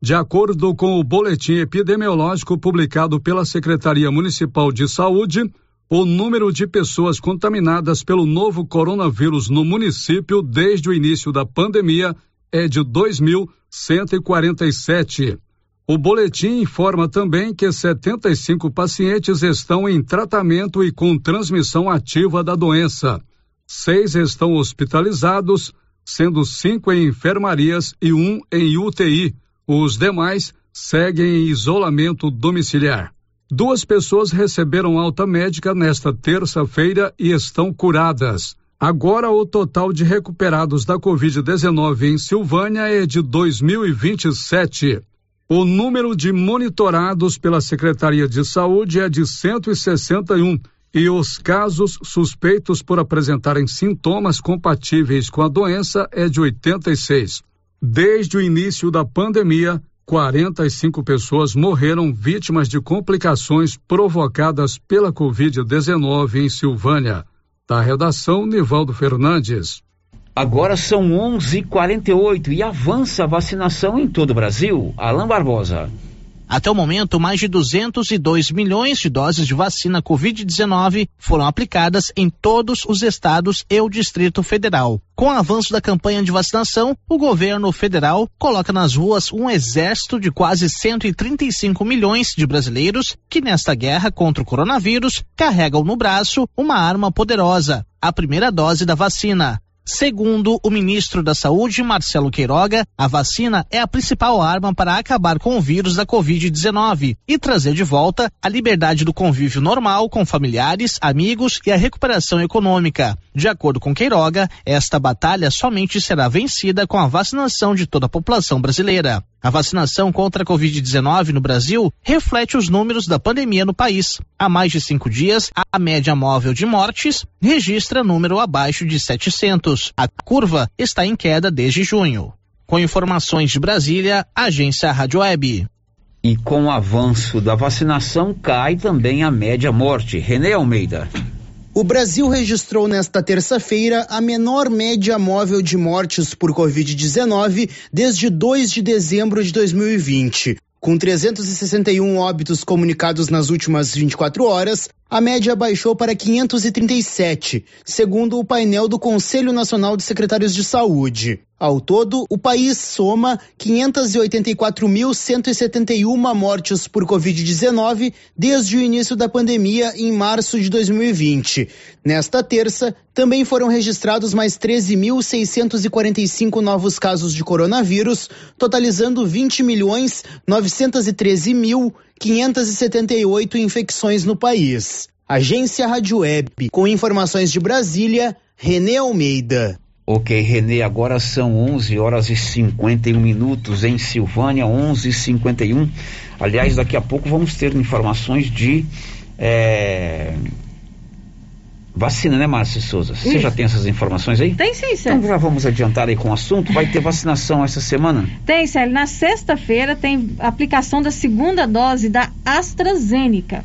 De acordo com o boletim epidemiológico publicado pela Secretaria Municipal de Saúde, o número de pessoas contaminadas pelo novo coronavírus no município desde o início da pandemia é de 2.147. O boletim informa também que 75 pacientes estão em tratamento e com transmissão ativa da doença. Seis estão hospitalizados, sendo cinco em enfermarias e um em UTI os demais seguem em isolamento domiciliar. Duas pessoas receberam alta médica nesta terça-feira e estão curadas. Agora, o total de recuperados da Covid-19 em Silvânia é de 2027. O número de monitorados pela Secretaria de Saúde é de 161 e os casos suspeitos por apresentarem sintomas compatíveis com a doença é de 86. Desde o início da pandemia, 45 pessoas morreram vítimas de complicações provocadas pela Covid-19 em Silvânia. Da redação, Nivaldo Fernandes. Agora são 11:48 e avança a vacinação em todo o Brasil. Alain Barbosa. Até o momento, mais de 202 milhões de doses de vacina Covid-19 foram aplicadas em todos os estados e o Distrito Federal. Com o avanço da campanha de vacinação, o governo federal coloca nas ruas um exército de quase 135 milhões de brasileiros que, nesta guerra contra o coronavírus, carregam no braço uma arma poderosa, a primeira dose da vacina. Segundo o ministro da Saúde, Marcelo Queiroga, a vacina é a principal arma para acabar com o vírus da Covid-19 e trazer de volta a liberdade do convívio normal com familiares, amigos e a recuperação econômica. De acordo com Queiroga, esta batalha somente será vencida com a vacinação de toda a população brasileira. A vacinação contra a Covid-19 no Brasil reflete os números da pandemia no país. Há mais de cinco dias, a média móvel de mortes registra número abaixo de 700. A curva está em queda desde junho. Com informações de Brasília, agência Rádio Web. E com o avanço da vacinação, cai também a média morte. René Almeida. O Brasil registrou nesta terça-feira a menor média móvel de mortes por Covid-19 desde 2 de dezembro de 2020. Com 361 óbitos comunicados nas últimas 24 horas, a média baixou para 537, segundo o painel do Conselho Nacional de Secretários de Saúde. Ao todo, o país soma 584.171 mortes por Covid-19 desde o início da pandemia em março de 2020. Nesta terça, também foram registrados mais 13.645 novos casos de coronavírus, totalizando 20 milhões 913 mil 578 infecções no país. Agência Rádio Web, com informações de Brasília, Renê Almeida. Ok, Renê, agora são 11 horas e 51 minutos em Silvânia, 11 e 51 Aliás, daqui a pouco vamos ter informações de é, vacina, né, Márcia Souza? Você já tem essas informações aí? Tem sim, Célio. Então já vamos adiantar aí com o assunto. Vai ter vacinação essa semana? Tem, Célio. Na sexta-feira tem aplicação da segunda dose da AstraZeneca.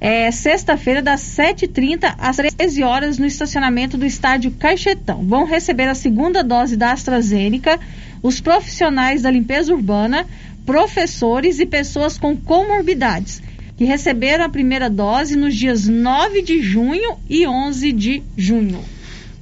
é, sexta-feira, das 7h30 às 13 horas, no estacionamento do estádio Caixetão. Vão receber a segunda dose da AstraZeneca os profissionais da limpeza urbana, professores e pessoas com comorbidades, que receberam a primeira dose nos dias 9 de junho e 11 de junho.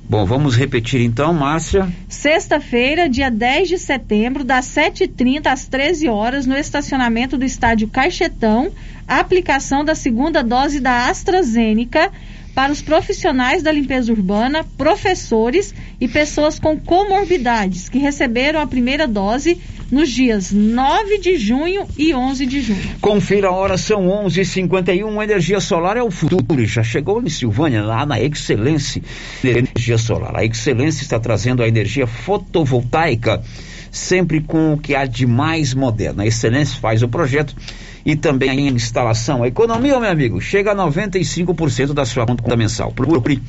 Bom, vamos repetir então, Márcia. Sexta-feira, dia 10 de setembro, das 7h30 às 13 horas, no estacionamento do estádio Caixetão, a aplicação da segunda dose da AstraZeneca para os profissionais da limpeza urbana, professores e pessoas com comorbidades que receberam a primeira dose nos dias 9 de junho e 11 de junho. Confira a hora, são 11h51. Energia solar é o futuro. Já chegou em Silvânia, lá na Excelência Energia Solar. A Excelência está trazendo a energia fotovoltaica, sempre com o que há de mais moderno. A Excelência faz o projeto e também a instalação. A economia, meu amigo, chega a 95% da sua conta mensal. Procure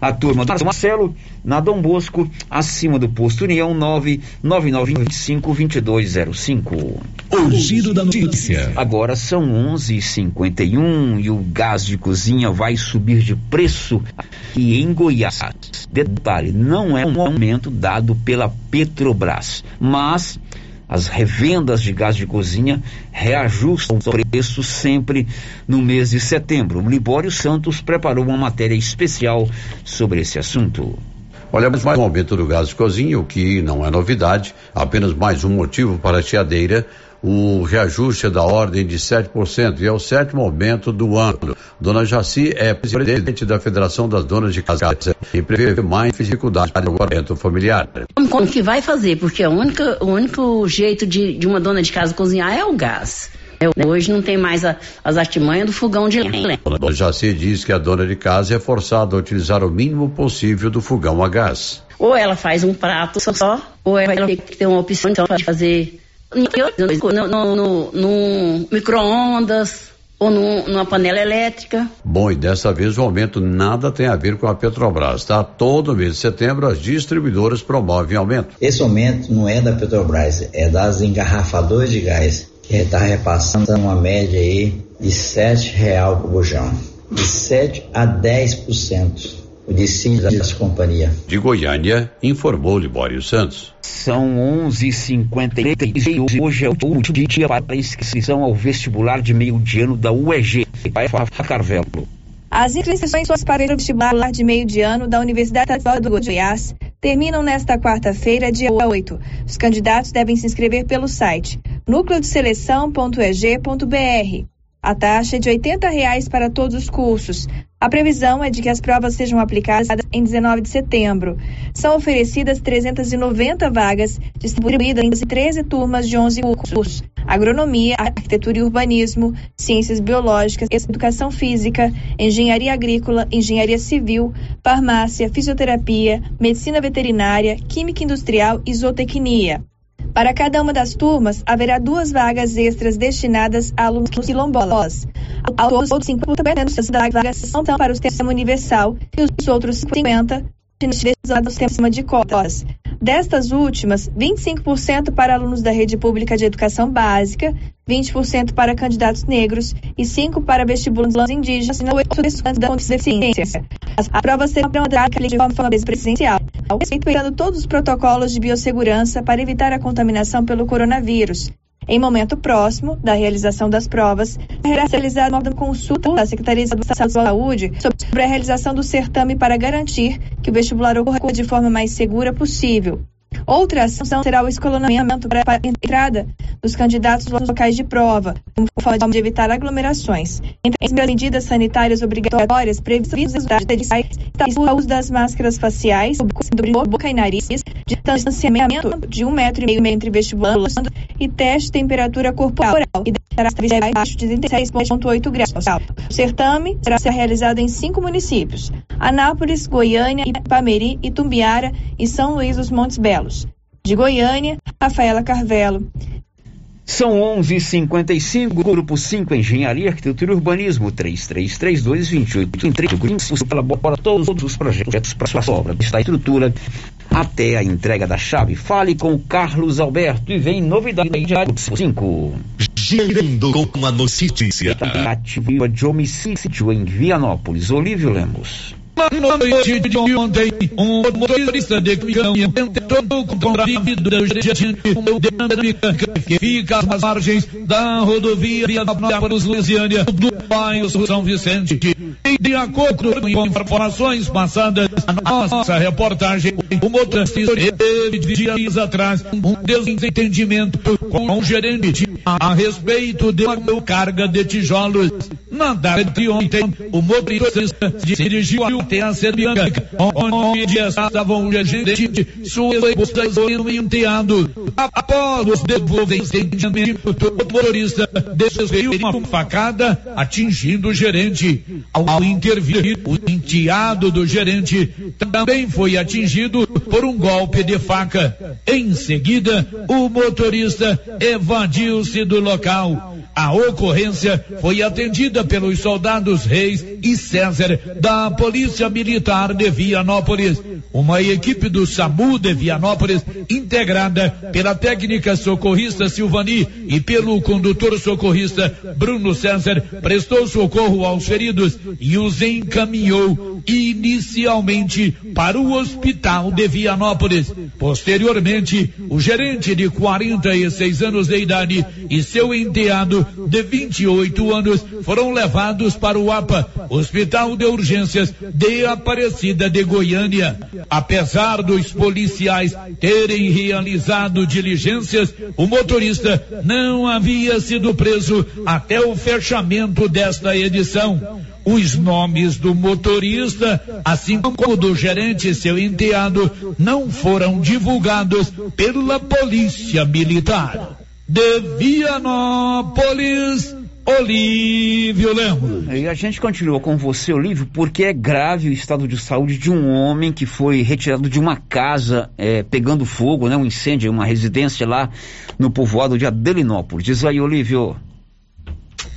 a turma do Marcelo, na Dom Bosco, acima do posto União 99925-2205. O giro da notícia. Agora são 11h51 e o gás de cozinha vai subir de preço aqui em Goiás. Detalhe, não é um aumento dado pela Petrobras, mas as revendas de gás de cozinha reajustam o preço sempre no mês de setembro. O Libório Santos preparou uma matéria especial sobre esse assunto. Olhamos mais um aumento do gás de cozinha, o que não é novidade, apenas mais um motivo para a tiadeira o reajuste da ordem de 7% e é o sétimo aumento do ano. Dona Jaci é presidente da Federação das Donas de Casa e prevê mais dificuldade no orçamento familiar. Como que vai fazer? Porque a única, o único jeito de, de uma dona de casa cozinhar é o gás. É, hoje não tem mais a, as artimanhas do fogão de lenha. Dona Jaci diz que a dona de casa é forçada a utilizar o mínimo possível do fogão a gás. Ou ela faz um prato só, ou ela tem que ter uma opção de fazer no, no, no, no micro-ondas ou no, numa panela elétrica. Bom, e dessa vez o aumento nada tem a ver com a Petrobras, tá? Todo mês de setembro as distribuidoras promovem aumento. Esse aumento não é da Petrobras, é das engarrafadoras de gás, que está repassando uma média aí de sete real por bujão, de 7 a 10% destino dessa companhia. De Goiânia, informou Libório Santos. São 11h53 hoje é o último dia para a inscrição ao vestibular de meio de ano da UEG. Vai Carvelo. As inscrições para o vestibular de meio de ano da Universidade Estadual do Goiás terminam nesta quarta-feira, dia 8. Os candidatos devem se inscrever pelo site núcleodeseleção.eg.br. A taxa é de 80 reais para todos os cursos. A previsão é de que as provas sejam aplicadas em 19 de setembro. São oferecidas 390 vagas, distribuídas em 13 turmas de 11 cursos: agronomia, arquitetura e urbanismo, ciências biológicas, educação física, engenharia agrícola, engenharia civil, farmácia, fisioterapia, medicina veterinária, química industrial e zootecnia. Para cada uma das turmas, haverá duas vagas extras destinadas a alunos quilombolas. Ao todo, 50% das vagas são para o sistema universal e os outros 50% destinados ao sistema de cotas. Destas últimas, 25% para alunos da rede pública de educação básica, 20% para candidatos negros e 5% para vestibulantes indígenas e 8% estudantes da deficiência. A prova será de forma presencial, respeitando todos os protocolos de biossegurança para evitar a contaminação pelo coronavírus. Em momento próximo da realização das provas, será realizada uma consulta da Secretaria de Saúde sobre a realização do certame para garantir que o vestibular ocorra de forma mais segura possível. Outra ação será o escolonamento para a entrada dos candidatos nos locais de prova, como forma de evitar aglomerações. Entre as medidas sanitárias obrigatórias previstas está o uso das máscaras faciais, do boca e nariz, distanciamento de um metro e meio entre vestibulantes e teste de temperatura corporal e estará abaixo de 36,8 graus. O certame será realizado em cinco municípios: Anápolis, Goiânia, Ipameri, Itumbiara e São Luís dos Montes Belos. De Goiânia, Rafaela Carvelo. São 11:55 Grupo 5 Engenharia, Arquitetura e Urbanismo 33322833 elabora todos os projetos para sua obra, está estrutura até a entrega da chave. Fale com Carlos Alberto e vem novidade de 5. Girando com a notícia. Tentativa de homicídio em Vianópolis. Olívio Lemos. Na noite de ontem, um motorista de caminhão tentou contra a vida do gente que fica às margens da rodovia para os Lusiânia do bairro São Vicente. De acordo com informações passadas na nossa reportagem, o motorista teve dias atrás um desentendimento com o gerente a respeito de uma carga de tijolos. Na tarde de ontem, o motorista dirigiu até a Serbianca, onde estavam o sua esposa e um enteado. Após os desentendimento, o motorista desferiu uma facada, atingindo o gerente. Ao intervir, o enteado do gerente também foi atingido por um golpe de faca. Em seguida, o motorista evadiu-se do local. A ocorrência foi atendida pelos soldados Reis e César da Polícia Militar de Vianópolis, uma equipe do SAMU de Vianópolis, integrada pela técnica socorrista Silvani e pelo condutor socorrista Bruno César, prestou socorro aos feridos e os encaminhou inicialmente para o hospital de Vianópolis. Posteriormente, o gerente de 46 anos de idade e seu enteado de 28 anos foram levados para o APA, Hospital de Urgências de Aparecida de Goiânia. Apesar dos policiais terem realizado diligências, o motorista não havia sido preso até o fechamento desta edição. Os nomes do motorista, assim como do gerente e seu enteado, não foram divulgados pela Polícia Militar. De Vianópolis, Olívio Lemos. E a gente continua com você, Olívio, porque é grave o estado de saúde de um homem que foi retirado de uma casa é, pegando fogo, né? Um incêndio, uma residência lá no povoado de Adelinópolis. Diz aí, Olívio.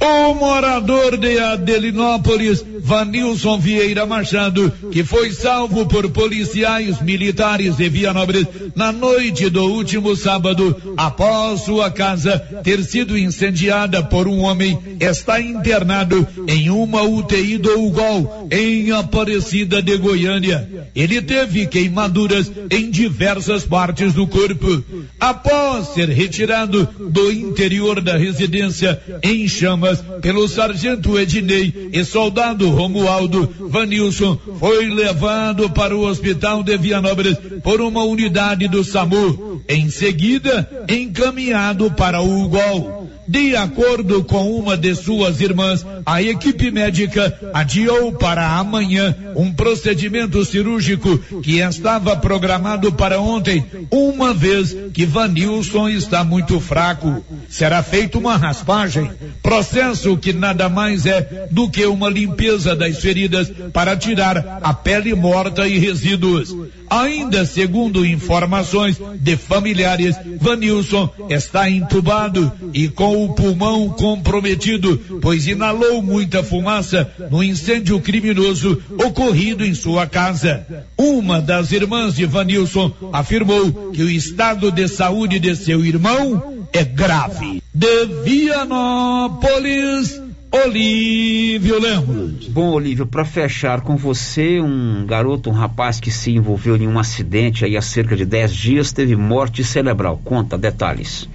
O morador de Adelinópolis, Vanilson Vieira Machado, que foi salvo por policiais militares de Vianópolis na noite do último sábado, após sua casa ter sido incendiada por um homem, está internado em uma UTI do UGOL, em Aparecida de Goiânia. Ele teve queimaduras em diversas partes do corpo. Após ser retirado do interior da residência em chamas, pelo sargento Ednei e soldado Romualdo Vanilson foi levado para o hospital de Vianópolis por uma unidade do SAMU. Em seguida, encaminhado para o UGOL. De acordo com uma de suas irmãs, a equipe médica adiou para amanhã um procedimento cirúrgico que estava programado para ontem, uma vez que Vanilson está muito fraco. Será feita uma raspagem, processo que nada mais é do que uma limpeza das feridas para tirar a pele morta e resíduos. Ainda segundo informações de familiares, Vanilson está entubado e com o pulmão comprometido, pois inalou muita fumaça no incêndio criminoso ocorrido em sua casa. Uma das irmãs de Vanilson afirmou que o estado de saúde de seu irmão é grave. De Vianópolis, Olívio Lemos. Bom, Olívio, para fechar com você, um garoto, um rapaz que se envolveu em um acidente aí há cerca de 10 dias teve morte cerebral. Conta detalhes.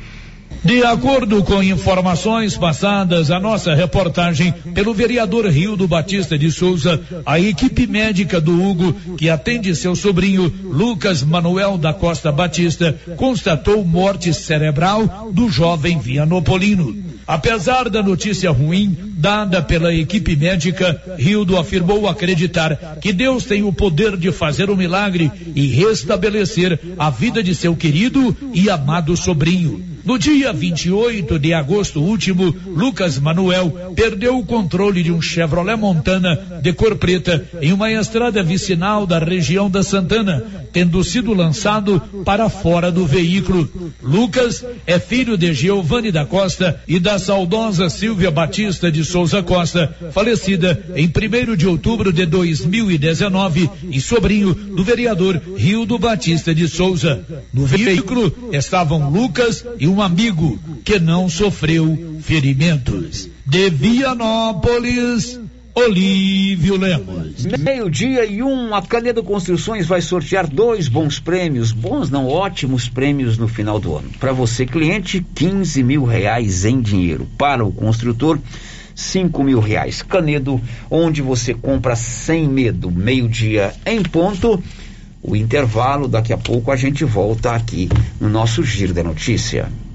De acordo com informações passadas à nossa reportagem pelo vereador Rio do Batista de Souza, a equipe médica do Hugo, que atende seu sobrinho Lucas Manuel da Costa Batista, constatou morte cerebral do jovem Vianopolino. Apesar da notícia ruim dada pela equipe médica, Rildo afirmou acreditar que Deus tem o poder de fazer um milagre e restabelecer a vida de seu querido e amado sobrinho. No dia 28 de agosto último, Lucas Manuel perdeu o controle de um Chevrolet Montana de cor preta em uma estrada vicinal da região da Santana, tendo sido lançado para fora do veículo. Lucas é filho de Giovanni da Costa e da saudosa Silvia Batista de Souza Costa, falecida em 1 de outubro de 2019 e sobrinho do vereador Rio do Batista de Souza. No veículo estavam Lucas e um um amigo que não sofreu ferimentos. De Vianópolis, Olívio Lemos. Meio-dia e um, a Canedo Construções vai sortear dois bons prêmios, bons não, ótimos prêmios no final do ano. Para você, cliente, 15 mil reais em dinheiro. Para o construtor, 5 mil reais. Canedo, onde você compra sem medo. Meio-dia em ponto. O intervalo, daqui a pouco a gente volta aqui no nosso Giro da Notícia.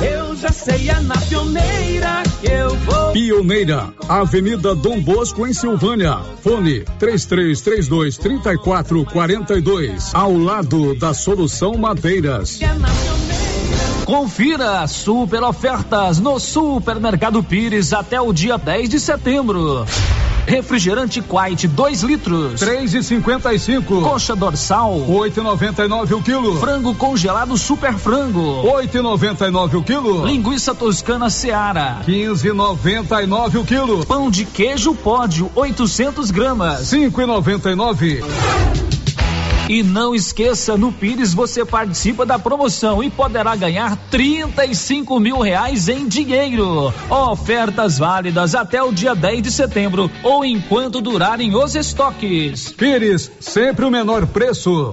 Eu já sei, é na pioneira que eu vou. Pioneira, Avenida Dom Bosco, em Silvânia. Fone 3332 3442. Ao lado da Solução Madeiras. Confira super ofertas no Supermercado Pires até o dia 10 de setembro. Refrigerante Quite 2 litros. 3,55. Coxa dorsal. 8,99 o quilo. Frango congelado super frango. 8,99 o quilo. Linguiça toscana Seara. 15,99 o quilo. Pão de queijo pódio 800 gramas. 5,99. E não esqueça, no Pires você participa da promoção e poderá ganhar 35 mil reais em dinheiro. Ofertas válidas até o dia 10 de setembro ou enquanto durarem os estoques. Pires, sempre o menor preço.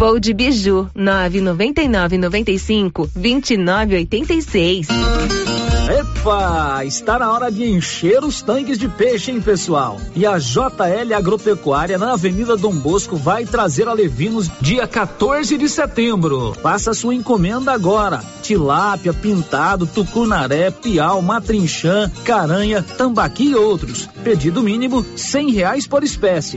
Voo de Biju, 999 95 2986. Epa, está na hora de encher os tanques de peixe, hein, pessoal? E a JL Agropecuária na Avenida Dom Bosco vai trazer a Levinos dia 14 de setembro. Faça sua encomenda agora. Tilápia, pintado, tucunaré, piau, matrinchã, caranha, tambaqui e outros. Pedido mínimo cem reais por espécie.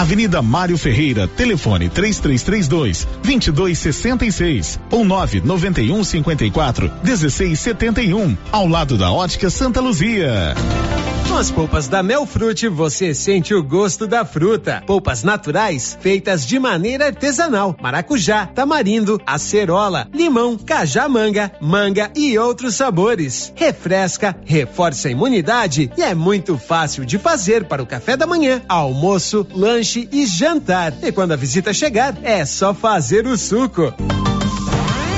Avenida Mário Ferreira, telefone 3332 2266 ou 991 54 1671, ao lado da Ótica Santa Luzia. Com as polpas da Melfrute, você sente o gosto da fruta. Polpas naturais, feitas de maneira artesanal. Maracujá, tamarindo, acerola, limão, cajá-manga, manga e outros sabores. Refresca, reforça a imunidade e é muito fácil de fazer para o café da manhã, almoço, lanche e jantar. E quando a visita chegar, é só fazer o suco.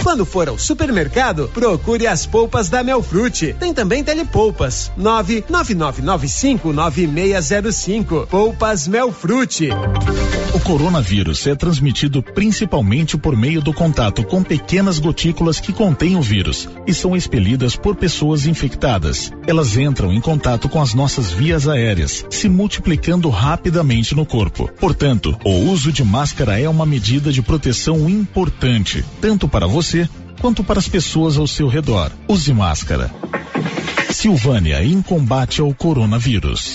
Quando for ao supermercado, procure as polpas da Melfrute. Tem também telepolpas. 999559605. Polpas Melfrute. O coronavírus é transmitido principalmente por meio do contato com pequenas gotículas que contêm o vírus e são expelidas por pessoas infectadas. Elas entram em contato com as nossas vias aéreas, se multiplicando rapidamente no corpo. Portanto, o uso de máscara é uma medida de proteção importante, tanto para você quanto para as pessoas ao seu redor. Use máscara. Silvânia em combate ao coronavírus.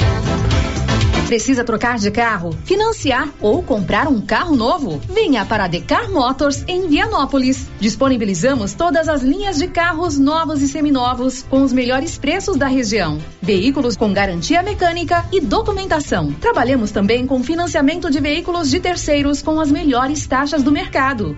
Precisa trocar de carro, financiar ou comprar um carro novo? Venha para a Decar Motors em Vianópolis. Disponibilizamos todas as linhas de carros novos e seminovos com os melhores preços da região. Veículos com garantia mecânica e documentação. Trabalhamos também com financiamento de veículos de terceiros com as melhores taxas do mercado.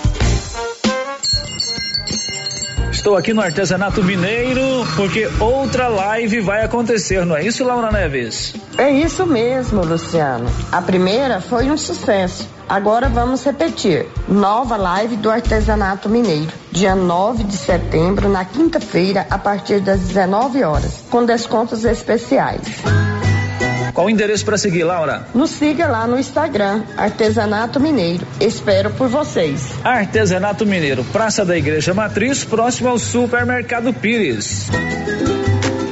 Estou aqui no Artesanato Mineiro porque outra live vai acontecer, não é isso, Laura Neves? É isso mesmo, Luciano. A primeira foi um sucesso. Agora vamos repetir. Nova live do Artesanato Mineiro, dia 9 de setembro, na quinta-feira, a partir das 19 horas, com descontos especiais. Qual o endereço para seguir, Laura? Nos siga lá no Instagram, Artesanato Mineiro. Espero por vocês. Artesanato Mineiro, Praça da Igreja Matriz, próximo ao Supermercado Pires.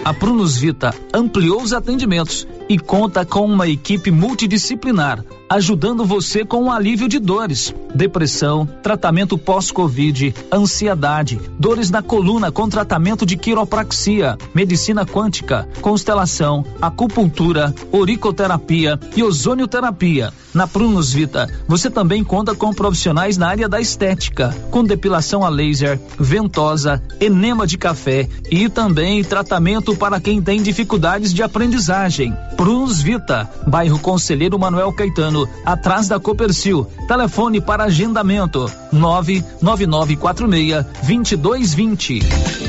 A Prunus Vita ampliou os atendimentos e conta com uma equipe multidisciplinar, ajudando você com o alívio de dores, depressão, tratamento pós-Covid, ansiedade, dores na coluna com tratamento de quiropraxia, medicina quântica, constelação, acupuntura, auriculoterapia e ozonioterapia. Na Prunus Vita, você também conta com profissionais na área da estética, com depilação a laser, ventosa, enema de café e também tratamento para quem tem dificuldades de aprendizagem. Prunus Vita, bairro Conselheiro Manuel Caetano, atrás da Copercil. Telefone para agendamento: 99946 2220.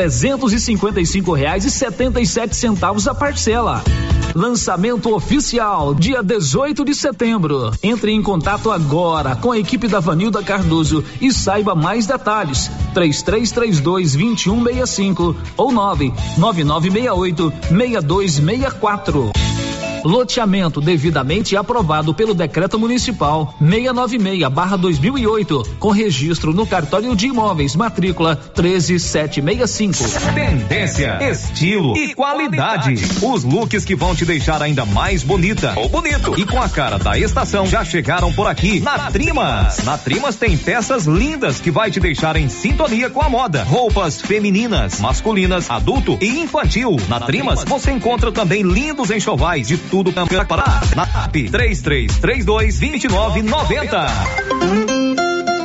trezentos e cinquenta e cinco reais e setenta e sete centavos a parcela. Lançamento oficial, dia 18 de setembro. Entre em contato agora com a equipe da Vanilda Cardoso e saiba mais detalhes. 3332 2165 ou 99968 6264. Loteamento devidamente aprovado pelo Decreto Municipal 696/2008, com registro no cartório de imóveis, matrícula 13765. Tendência, estilo e qualidade. Os looks que vão te deixar ainda mais bonita ou bonito e com a cara da estação já chegaram por aqui na Trimas. Na Trimas tem peças lindas que vai te deixar em sintonia com a moda. Roupas femininas, masculinas, adulto e infantil. Na Trimas você encontra também lindos enxovais de tudo para. Na TAP 3332 2990.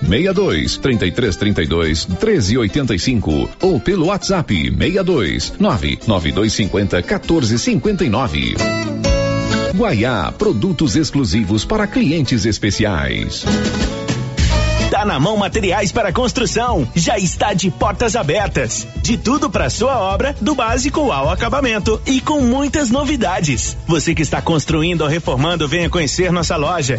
62 33 32 13 85 ou pelo WhatsApp 62 99250 14 59. Guaiá, produtos exclusivos para clientes especiais. Tá na mão materiais para construção. Já está de portas abertas. De tudo para sua obra, do básico ao acabamento e com muitas novidades. Você que está construindo ou reformando, venha conhecer nossa loja.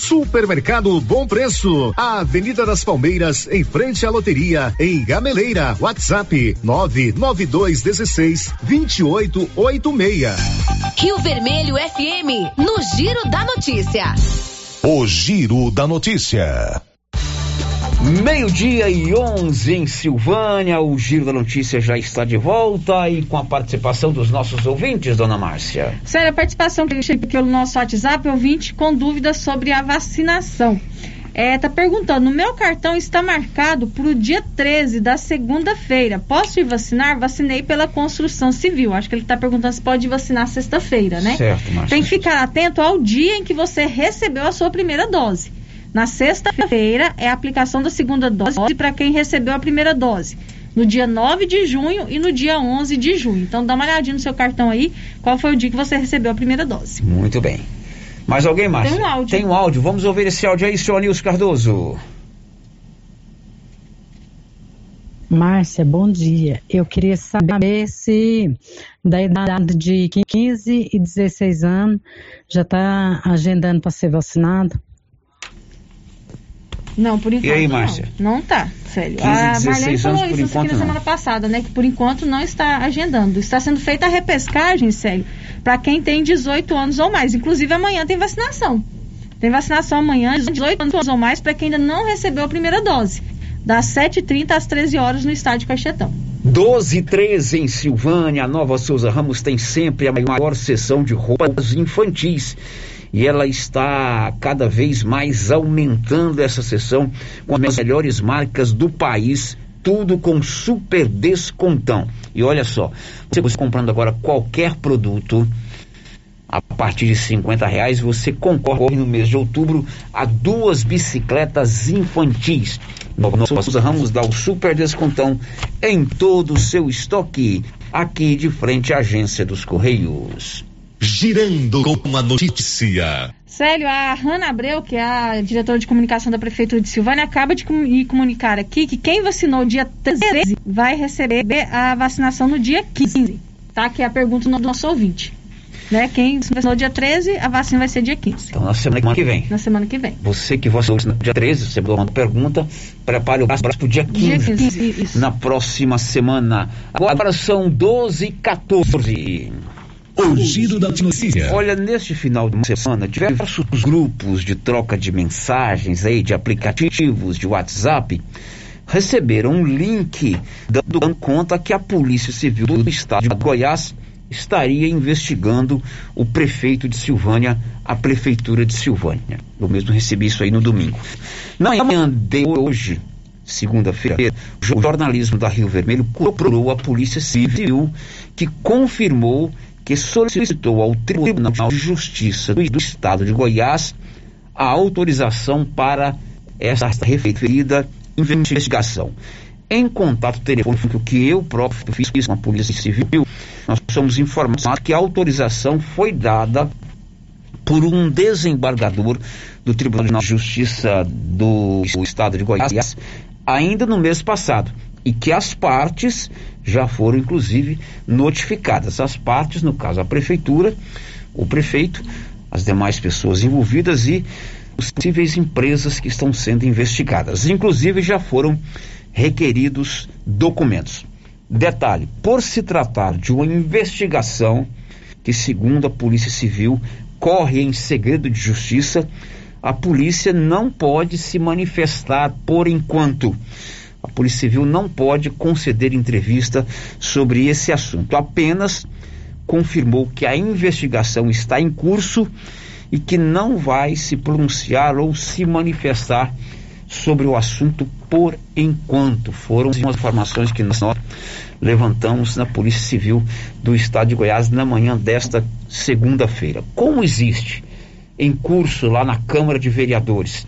Supermercado Bom Preço, a Avenida das Palmeiras, em frente à loteria, em Gameleira. WhatsApp 99216 2886. Rio Vermelho FM, no Giro da Notícia. O Giro da Notícia. Meio-dia e 11 em Silvânia, o Giro da Notícia já está de volta e com a participação dos nossos ouvintes, dona Márcia. Sério, a participação que chega pelo nosso WhatsApp, ouvinte com dúvidas sobre a vacinação. É, tá perguntando, no meu cartão está marcado para o dia 13 da segunda-feira. Posso ir vacinar? Vacinei pela construção civil. Acho que ele está perguntando se pode vacinar sexta-feira, né? Certo, Márcia. Tem que ficar atento ao dia em que você recebeu a sua primeira dose. Na sexta-feira é a aplicação da segunda dose para quem recebeu a primeira dose. No dia 9 de junho e no dia 11 de junho. Então dá uma olhadinha no seu cartão aí, qual foi o dia que você recebeu a primeira dose. Muito bem. Mais alguém, Márcia? Tem um áudio. Tem um áudio. Vamos ouvir esse áudio aí, senhor Nilson Cardoso. Márcia, bom dia. Eu queria saber se da idade de 15 e 16 anos já está agendando para ser vacinado. Não, por enquanto. E aí, Márcia? Não, não tá, sério. 15, a Marlene 16 falou anos, por isso aqui na semana passada, né? Que por enquanto não está agendando. Está sendo feita a repescagem, sério, para quem tem 18 anos ou mais. Inclusive amanhã tem vacinação. Tem vacinação amanhã, 18 anos ou mais, para quem ainda não recebeu a primeira dose. Das 7h30 às 13 horas no estádio Caixetão. 12 e 13 em Silvânia, a Nova Souza Ramos tem sempre a maior seção de roupas infantis. E ela está cada vez mais aumentando essa seção com as melhores marcas do país, tudo com super descontão. E olha só, você comprando agora qualquer produto a partir de 50 reais, você concorre no mês de outubro a duas bicicletas infantis. Souza Ramos dá o super descontão em todo o seu estoque, aqui de frente à agência dos Correios. Girando com a notícia. Célio, a Hanna Abreu, que é a diretora de comunicação da Prefeitura de Silvânia, acaba de me comunicar aqui que quem vacinou dia 13 vai receber a vacinação no dia 15. Tá? Que é a pergunta do nosso ouvinte. Né? Quem vacinou dia 13, a vacina vai ser dia 15. Então, na semana que vem. Na semana que vem. Você que vacinou no dia 13, você mandou uma pergunta, prepare o braço para o dia 15. Dia 15, isso. Na próxima semana. Agora são 12 e 14. O giro da notícia. Olha, neste final de semana, diversos grupos de troca de mensagens aí, de aplicativos de WhatsApp, receberam um link dando conta que a Polícia Civil do Estado de Goiás estaria investigando o prefeito de Silvânia, a Prefeitura de Silvânia. Eu mesmo recebi isso aí no domingo. Na manhã de hoje, segunda-feira, o jornalismo da Rio Vermelho procurou a Polícia Civil, que confirmou que solicitou ao Tribunal de Justiça do, do Estado de Goiás a autorização para essa referida investigação. Em contato telefônico que eu próprio fiz com a Polícia Civil, nós somos informados que a autorização foi dada por um desembargador do Tribunal de Justiça do Estado de Goiás ainda no mês passado e que as partes já foram inclusive notificadas. As partes, no caso a prefeitura, o prefeito, as demais pessoas envolvidas e possíveis empresas que estão sendo investigadas. Inclusive já foram requeridos documentos. Detalhe: por se tratar de uma investigação que, segundo a Polícia Civil, corre em segredo de justiça, a polícia não pode se manifestar por enquanto. Polícia Civil não pode conceder entrevista sobre esse assunto. Apenas confirmou que a investigação está em curso e que não vai se pronunciar ou se manifestar sobre o assunto por enquanto. Foram as informações que nós levantamos na Polícia Civil do Estado de Goiás na manhã desta segunda-feira. Como existe em curso lá na Câmara de Vereadores,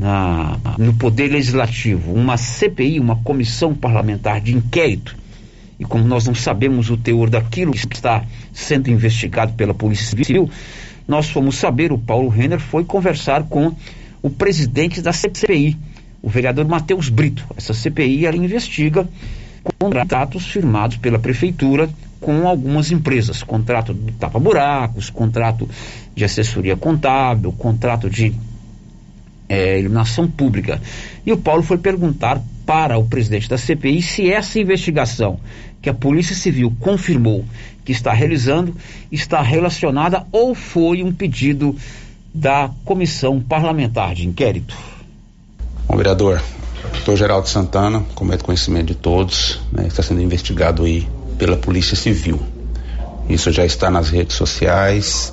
na, no Poder Legislativo, uma CPI, uma comissão parlamentar de inquérito. E como nós não sabemos o teor daquilo que está sendo investigado pela Polícia Civil, nós fomos saber, o Paulo Renner foi conversar com o presidente da CPI, o vereador Matheus Brito. Essa CPI ela investiga contratos firmados pela prefeitura com algumas empresas, contrato de tapa-buracos, contrato de assessoria contábil, contrato de é, iluminação pública. E o Paulo foi perguntar para o presidente da CPI se essa investigação que a Polícia Civil confirmou que está realizando está relacionada ou foi um pedido da Comissão Parlamentar de Inquérito. Bom, vereador, doutor Geraldo Santana, como é de conhecimento de todos, né, está sendo investigado aí pela Polícia Civil. Isso já está nas redes sociais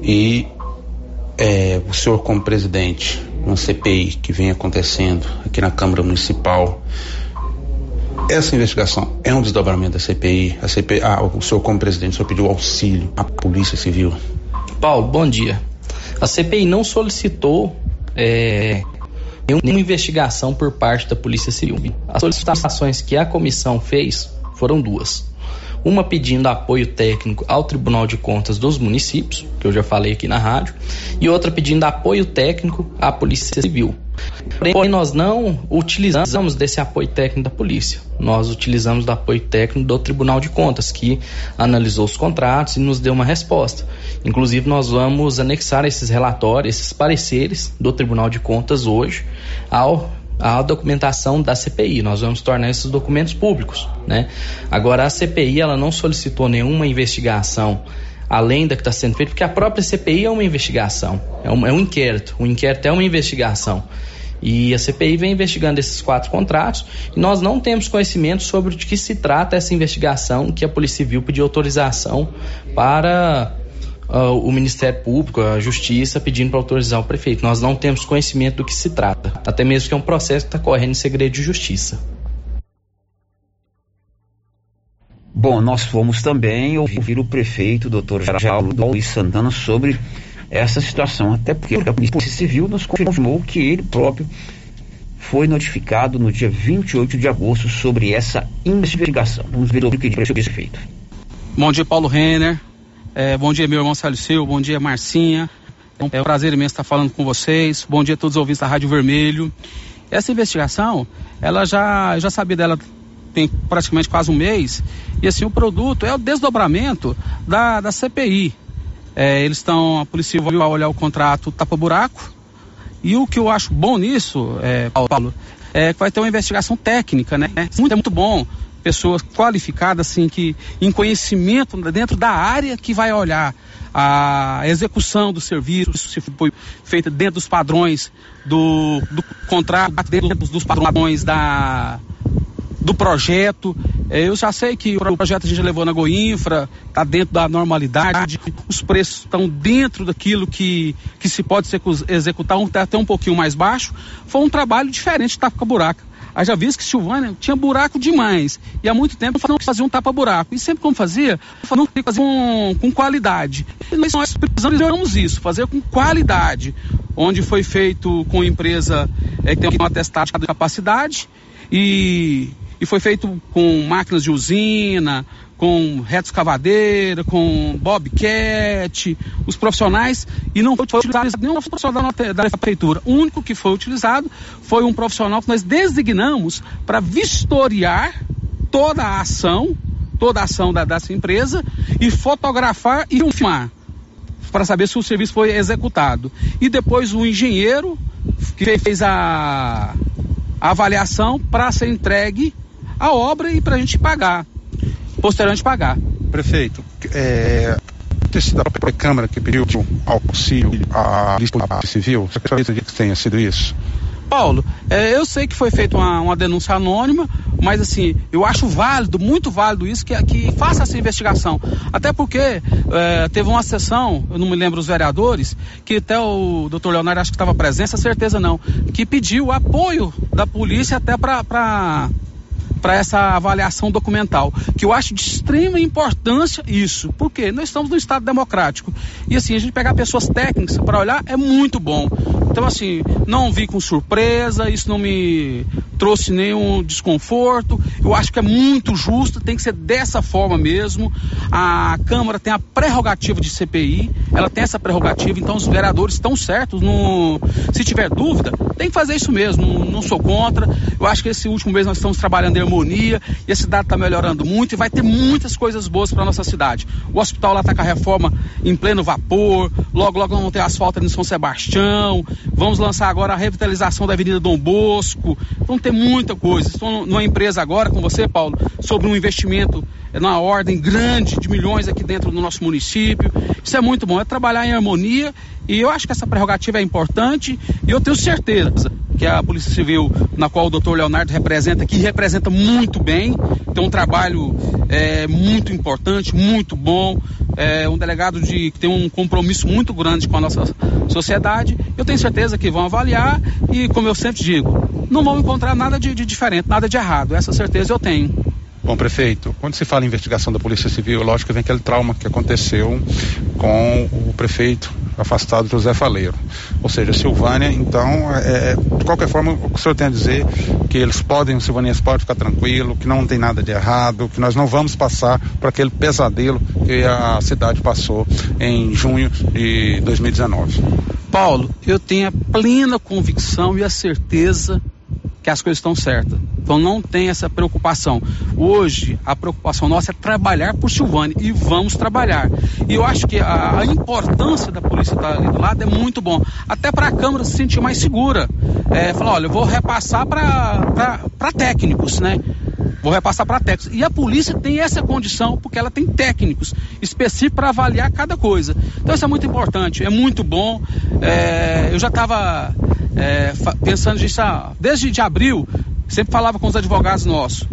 e é, o senhor como presidente, uma CPI que vem acontecendo aqui na Câmara Municipal, essa investigação é um desdobramento da CPI. A CPI, ah, o senhor como presidente, o senhor pediu auxílio à Polícia Civil. Paulo, bom dia. A CPI não solicitou é, nenhuma investigação por parte da Polícia Civil. As solicitações que a comissão fez foram duas. Uma pedindo apoio técnico ao Tribunal de Contas dos municípios, que eu já falei aqui na rádio, e outra pedindo apoio técnico à Polícia Civil. Porém, nós não utilizamos desse apoio técnico da polícia. Nós utilizamos do apoio técnico do Tribunal de Contas, que analisou os contratos e nos deu uma resposta. Inclusive, nós vamos anexar esses relatórios, esses pareceres do Tribunal de Contas hoje ao a documentação da CPI. Nós vamos tornar esses documentos públicos, né? Agora a CPI ela não solicitou nenhuma investigação além da que está sendo feita, porque a própria CPI é uma investigação, é um, é um inquérito. O inquérito é uma investigação. E a CPI vem investigando esses quatro contratos e nós não temos conhecimento sobre de que se trata essa investigação que a Polícia Civil pediu autorização para uh, o Ministério Público, a Justiça, pedindo para autorizar o prefeito. Nós não temos conhecimento do que se trata, até mesmo que é um processo que está correndo em segredo de justiça. Bom, nós fomos também ouvir o prefeito, doutor Geraldo Luiz Santana, sobre essa situação, até porque a Polícia Civil nos confirmou que ele próprio foi notificado no dia 28 de agosto sobre essa investigação. Vamos ver o que ele foi feito. Bom dia, Paulo Renner. É, bom dia, meu irmão Célio Silva. Bom dia, Marcinha. É um prazer imenso estar falando com vocês. Bom dia a todos os ouvintes da Rádio Vermelho. Essa investigação, ela já, já sabia dela tem praticamente quase um mês. E assim, o produto é o desdobramento da, da CPI. É, eles estão, a polícia vai olhar o contrato tapa-buraco. E o que eu acho bom nisso, é, Paulo, é que vai ter uma investigação técnica, né? Muito, é muito bom pessoas qualificadas, assim, que em conhecimento dentro da área que vai olhar a execução do serviço, se foi feita dentro dos padrões do, do contrato, dentro dos padrões da, do projeto. É, eu já sei que o projeto a gente levou na Goinfra, está dentro da normalidade, os preços estão dentro daquilo que, que se pode executar, um, até um pouquinho mais baixo. Foi um trabalho diferente de tapa buraca. Haja visto que Silvânia tinha buraco demais. E há muito tempo não fazia um tapa-buraco. E sempre como fazia, não fazia com, com qualidade. E nós, nós precisamos isso, fazer com qualidade. Onde foi feito com empresa é, que tem uma atestado de capacidade e, e foi feito com máquinas de usina, com reto escavadeira, com bobcat, os profissionais, e não foi utilizado nenhum profissional da, prefeitura. O único que foi utilizado foi um profissional que nós designamos para vistoriar toda a ação, toda a ação da, dessa empresa, e fotografar e filmar, para saber se o serviço foi executado. E depois o engenheiro que fez a, a avaliação para ser entregue a obra e para a gente pagar posteriormente pagar. Prefeito, é, ter sido a própria Câmara que pediu auxílio à lista civil, você acredita que tenha sido isso? Paulo, é, eu sei que foi feita uma, uma, denúncia anônima, mas assim, eu acho válido, muito válido isso, que, que faça essa investigação. Até porque é, teve uma sessão, eu não me lembro os vereadores, que até o doutor Leonardo acho que estava presente, certeza não, que pediu apoio da polícia até para para essa avaliação documental, que eu acho de extrema importância isso, porque nós estamos no Estado democrático e assim a gente pegar pessoas técnicas para olhar é muito bom. Então assim não vi com surpresa, isso não me trouxe nenhum desconforto. Eu acho que é muito justo, tem que ser dessa forma mesmo. A Câmara tem a prerrogativa de CPI, ela tem essa prerrogativa, então os vereadores estão certos. No... Se tiver dúvida, tem que fazer isso mesmo. Não, sou contra. Eu acho que esse último mês nós estamos trabalhando em harmonia e a cidade está melhorando muito e vai ter muitas coisas boas para nossa cidade. O hospital lá está com a reforma em pleno vapor. Logo, logo vamos ter asfalto em São Sebastião. Vamos lançar agora a revitalização da Avenida Dom Bosco. Vão ter muita coisa. Estou numa empresa agora com você, Paulo, sobre um investimento na ordem grande de milhões aqui dentro do nosso município. Isso é muito bom, é trabalhar em harmonia e eu acho que essa prerrogativa é importante e eu tenho certeza que a Polícia Civil, na qual o doutor Leonardo representa, que representa muito bem, tem um trabalho é, muito importante, muito bom, é um delegado de, que tem um compromisso muito grande com a nossa sociedade. Eu tenho certeza que vão avaliar e, como eu sempre digo, não vão encontrar nada de, de diferente, nada de errado. Essa certeza eu tenho. Bom, prefeito, quando se fala em investigação da Polícia Civil, lógico que vem aquele trauma que aconteceu com o prefeito afastado José Faleiro. Ou seja, Silvânia, então, é, é, de qualquer forma, o que o senhor tem a dizer que eles podem, Silvânia pode ficar tranquilo, que não tem nada de errado, que nós não vamos passar por aquele pesadelo que a cidade passou em junho de 2019. Paulo, eu tenho a plena convicção e a certeza que as coisas estão certas. Então não tem essa preocupação. Hoje a preocupação nossa é trabalhar por Silvânia e vamos trabalhar. E eu acho que a, a importância da polícia estar ali do lado é muito bom. Até para a Câmara se sentir mais segura. É, falar, olha, eu vou repassar para técnicos, né? Vou repassar para técnicos. E a polícia tem essa condição, porque ela tem técnicos específicos para avaliar cada coisa. Então isso é muito importante, é muito bom. É, eu já estava é, pensando nisso desde de abril, sempre falava com os advogados nossos.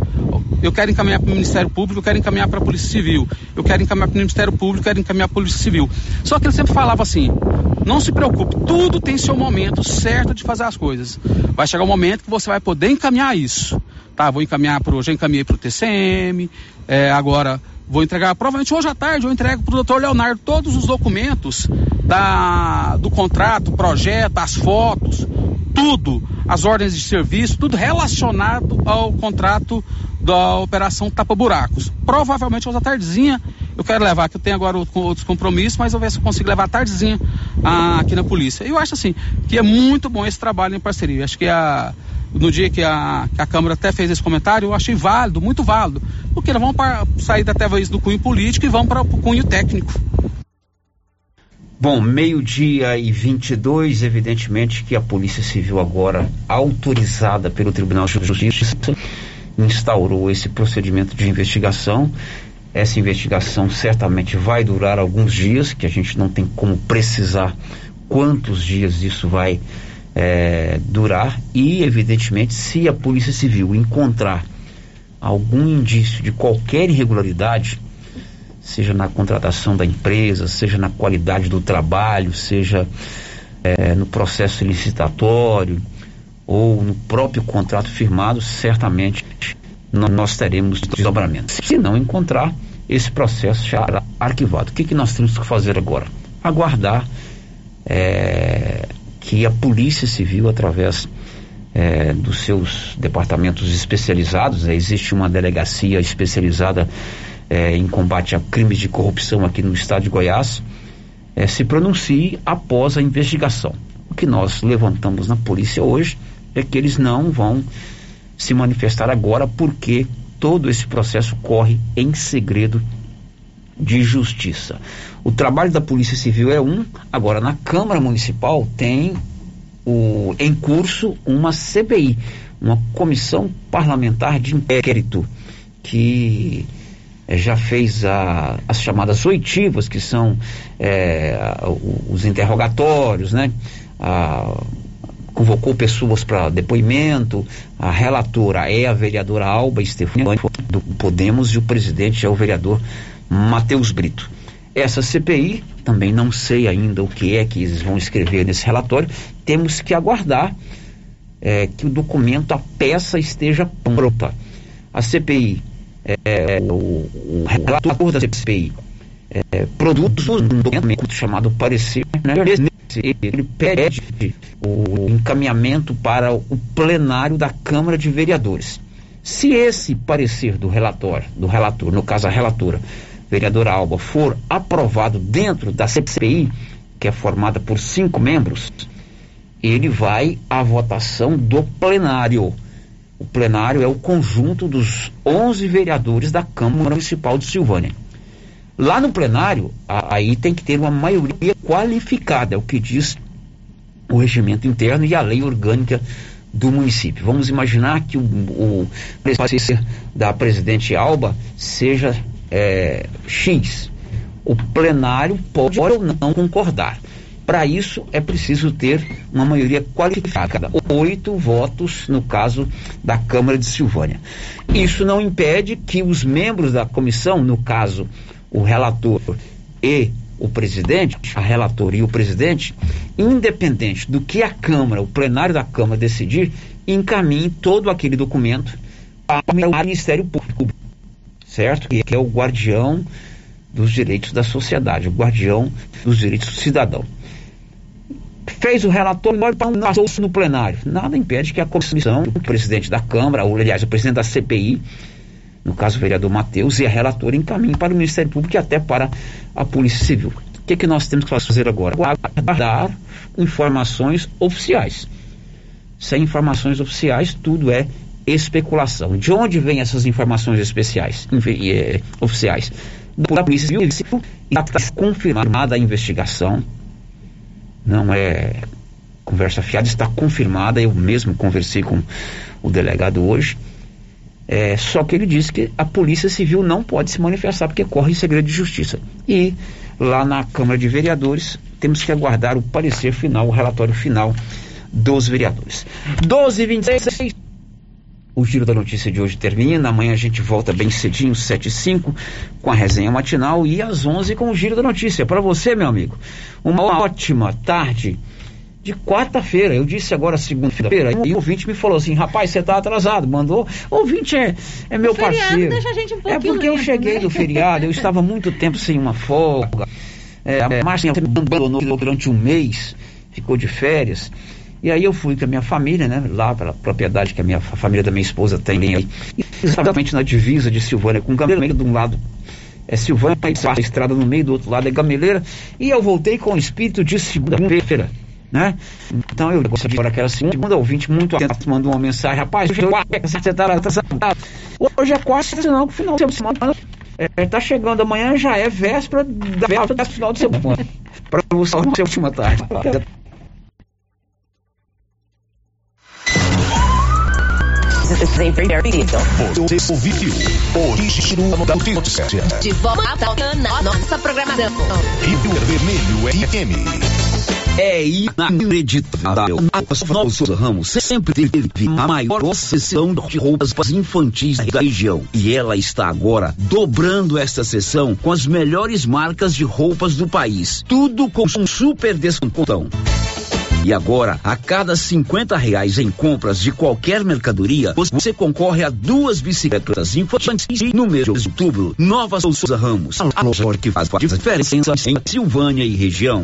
Eu quero encaminhar para o Ministério Público, eu quero encaminhar para a Polícia Civil, eu quero encaminhar para o Ministério Público, eu quero encaminhar para a Polícia Civil. Só que ele sempre falava assim: não se preocupe, tudo tem seu momento certo de fazer as coisas. Vai chegar um momento que você vai poder encaminhar isso. Tá, vou encaminhar para o. Já encaminhei para o TCM, é, agora vou entregar, provavelmente hoje à tarde, eu entrego para o doutor Leonardo todos os documentos da, do contrato, projeto, as fotos, tudo, as ordens de serviço, tudo relacionado ao contrato da operação Tapa Buracos. Provavelmente hoje à tardezinha eu quero levar, que eu tenho agora outros compromissos, mas eu ver se eu consigo levar a tardezinha ah, aqui na polícia. Eu acho assim, que é muito bom esse trabalho em parceria. Eu acho que a, no dia que a, que a Câmara até fez esse comentário, eu achei válido, muito válido. Porque nós vamos para sair até vez do cunho político e vamos para o cunho técnico. Bom, meio-dia e 22, evidentemente que a Polícia Civil, agora autorizada pelo Tribunal de Justiça, instaurou esse procedimento de investigação. Essa investigação certamente vai durar alguns dias, que a gente não tem como precisar quantos dias isso vai é, durar. E, evidentemente, se a Polícia Civil encontrar algum indício de qualquer irregularidade, seja na contratação da empresa, seja na qualidade do trabalho, seja é, no processo licitatório ou no próprio contrato firmado, certamente nós teremos desdobramento. Se não encontrar, esse processo será arquivado. O que, que nós temos que fazer agora? Aguardar é, que a Polícia Civil, através é, dos seus departamentos especializados, é, existe uma delegacia especializada é, em combate a crimes de corrupção aqui no estado de Goiás, é, se pronuncie após a investigação. O que nós levantamos na polícia hoje é que eles não vão se manifestar agora porque todo esse processo corre em segredo de justiça. O trabalho da Polícia Civil é um, agora na Câmara Municipal tem o, em curso uma CPI, uma comissão parlamentar de inquérito que é, já fez a, as chamadas oitivas, que são é, os interrogatórios, né? A, convocou pessoas para depoimento, a relatora é a vereadora Alba Stefani do Podemos e o presidente é o vereador Matheus Brito. Essa CPI, também não sei ainda o que é que eles vão escrever nesse relatório, temos que aguardar é, que o documento, a peça esteja pronta. a CPI, é, o, o relator da CPI, é, produz um documento chamado parecer, né? ele pede o encaminhamento para o plenário da Câmara de Vereadores. Se esse parecer do relator, do relator, no caso a relatora, vereadora Alba, for aprovado dentro da CPI, que é formada por cinco membros, ele vai à votação do plenário. O plenário é o conjunto dos 11 vereadores da Câmara Municipal de Silvânia. Lá no plenário, aí tem que ter uma maioria qualificada, é o que diz o regimento interno e a lei orgânica do município. Vamos imaginar que o, o da presidente Alba seja é, X. O plenário pode ou não concordar. Para isso é preciso ter uma maioria qualificada, oito votos no caso da Câmara de Silvânia. Isso não impede que os membros da comissão, no caso o relator e o presidente, a relatora e o presidente, independente do que a Câmara, o plenário da Câmara decidir, encaminhe todo aquele documento para o Ministério Público, certo? Que é o guardião dos direitos da sociedade, o guardião dos direitos do cidadão. Fez o relatório, passou no plenário. Nada impede que a comissão, o presidente da Câmara, ou aliás, o presidente da CPI, no caso o vereador Matheus, e a relatora encaminhe para o Ministério Público e até para a Polícia Civil. O que, é que nós temos que fazer agora? Aguardar informações oficiais. Sem informações oficiais, tudo é especulação. De onde vêm essas informações especiais, é, oficiais? Da Polícia Civil, está confirmada a investigação, não é conversa fiada, está confirmada. Eu mesmo conversei com o delegado hoje é, só que ele disse que a Polícia Civil não pode se manifestar porque corre em segredo de justiça. E lá na Câmara de Vereadores temos que aguardar o parecer final, o relatório final dos vereadores. 12 e 26 o Giro da Notícia de hoje termina. Amanhã a gente volta bem cedinho, 7 e 5, com a resenha matinal e às 11 com o Giro da Notícia. Para você, meu amigo, uma ótima tarde de quarta-feira. Eu disse agora segunda-feira. E o ouvinte me falou assim: rapaz, você está atrasado. Mandou. O ouvinte é, é meu parceiro. Um é porque eu cheguei né? do feriado, eu estava muito tempo sem uma folga. É, a Márcia me abandonou durante um mês, ficou de férias. E aí eu fui com a minha família, né? Lá para a propriedade que a minha a família da minha esposa tem aí. Exatamente na divisa de Silvânia, com Gameleira de um lado é Silvânia, a estrada no meio, do outro lado é Gameleira. E eu voltei com o espírito de segunda-feira né? Então eu gostaria de agora aquela segunda ouvinte muito atento mandou uma mensagem, rapaz, hoje é você tá atrasado. Hoje é quarta, no final de semana é, tá chegando amanhã já é véspera da véspera do final de semana. Para você a última tarde. Você ouviu Original da Notícia. De volta na nossa programação. Rio Vermelho FM. É inacreditável. A Nosso Ramos sempre teve a maior sessão de roupas infantis da região. E ela está agora dobrando esta sessão com as melhores marcas de roupas do país. Tudo com um super descontão. E agora, a cada 50 reais em compras de qualquer mercadoria, você concorre a duas bicicletas infantis no mês de outubro. Nova Souza Ramos, a loja que faz a diferença em Silvânia e região.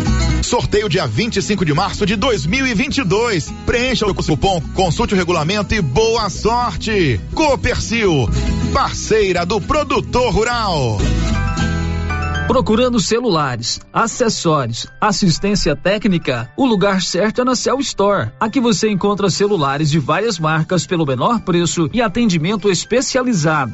Sorteio dia 25 de março de 2022. Preencha o cupom, consulte o regulamento e boa sorte. Copercil, parceira do produtor rural. Procurando celulares, acessórios, assistência técnica, o lugar certo é na Cell Store. Aqui você encontra celulares de várias marcas pelo menor preço e atendimento especializado.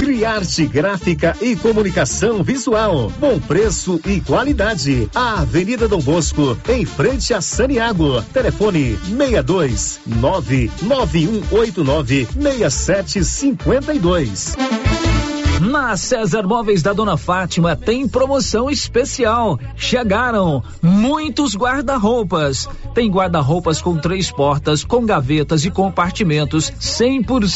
Criarte Gráfica e Comunicação Visual. Bom preço e qualidade. A Avenida Dom Bosco, em frente a Saniago. Telefone 62 99189 6752. Na César Móveis da Dona Fátima tem promoção especial. Chegaram muitos guarda-roupas. Tem guarda-roupas com três portas, com gavetas e compartimentos 100%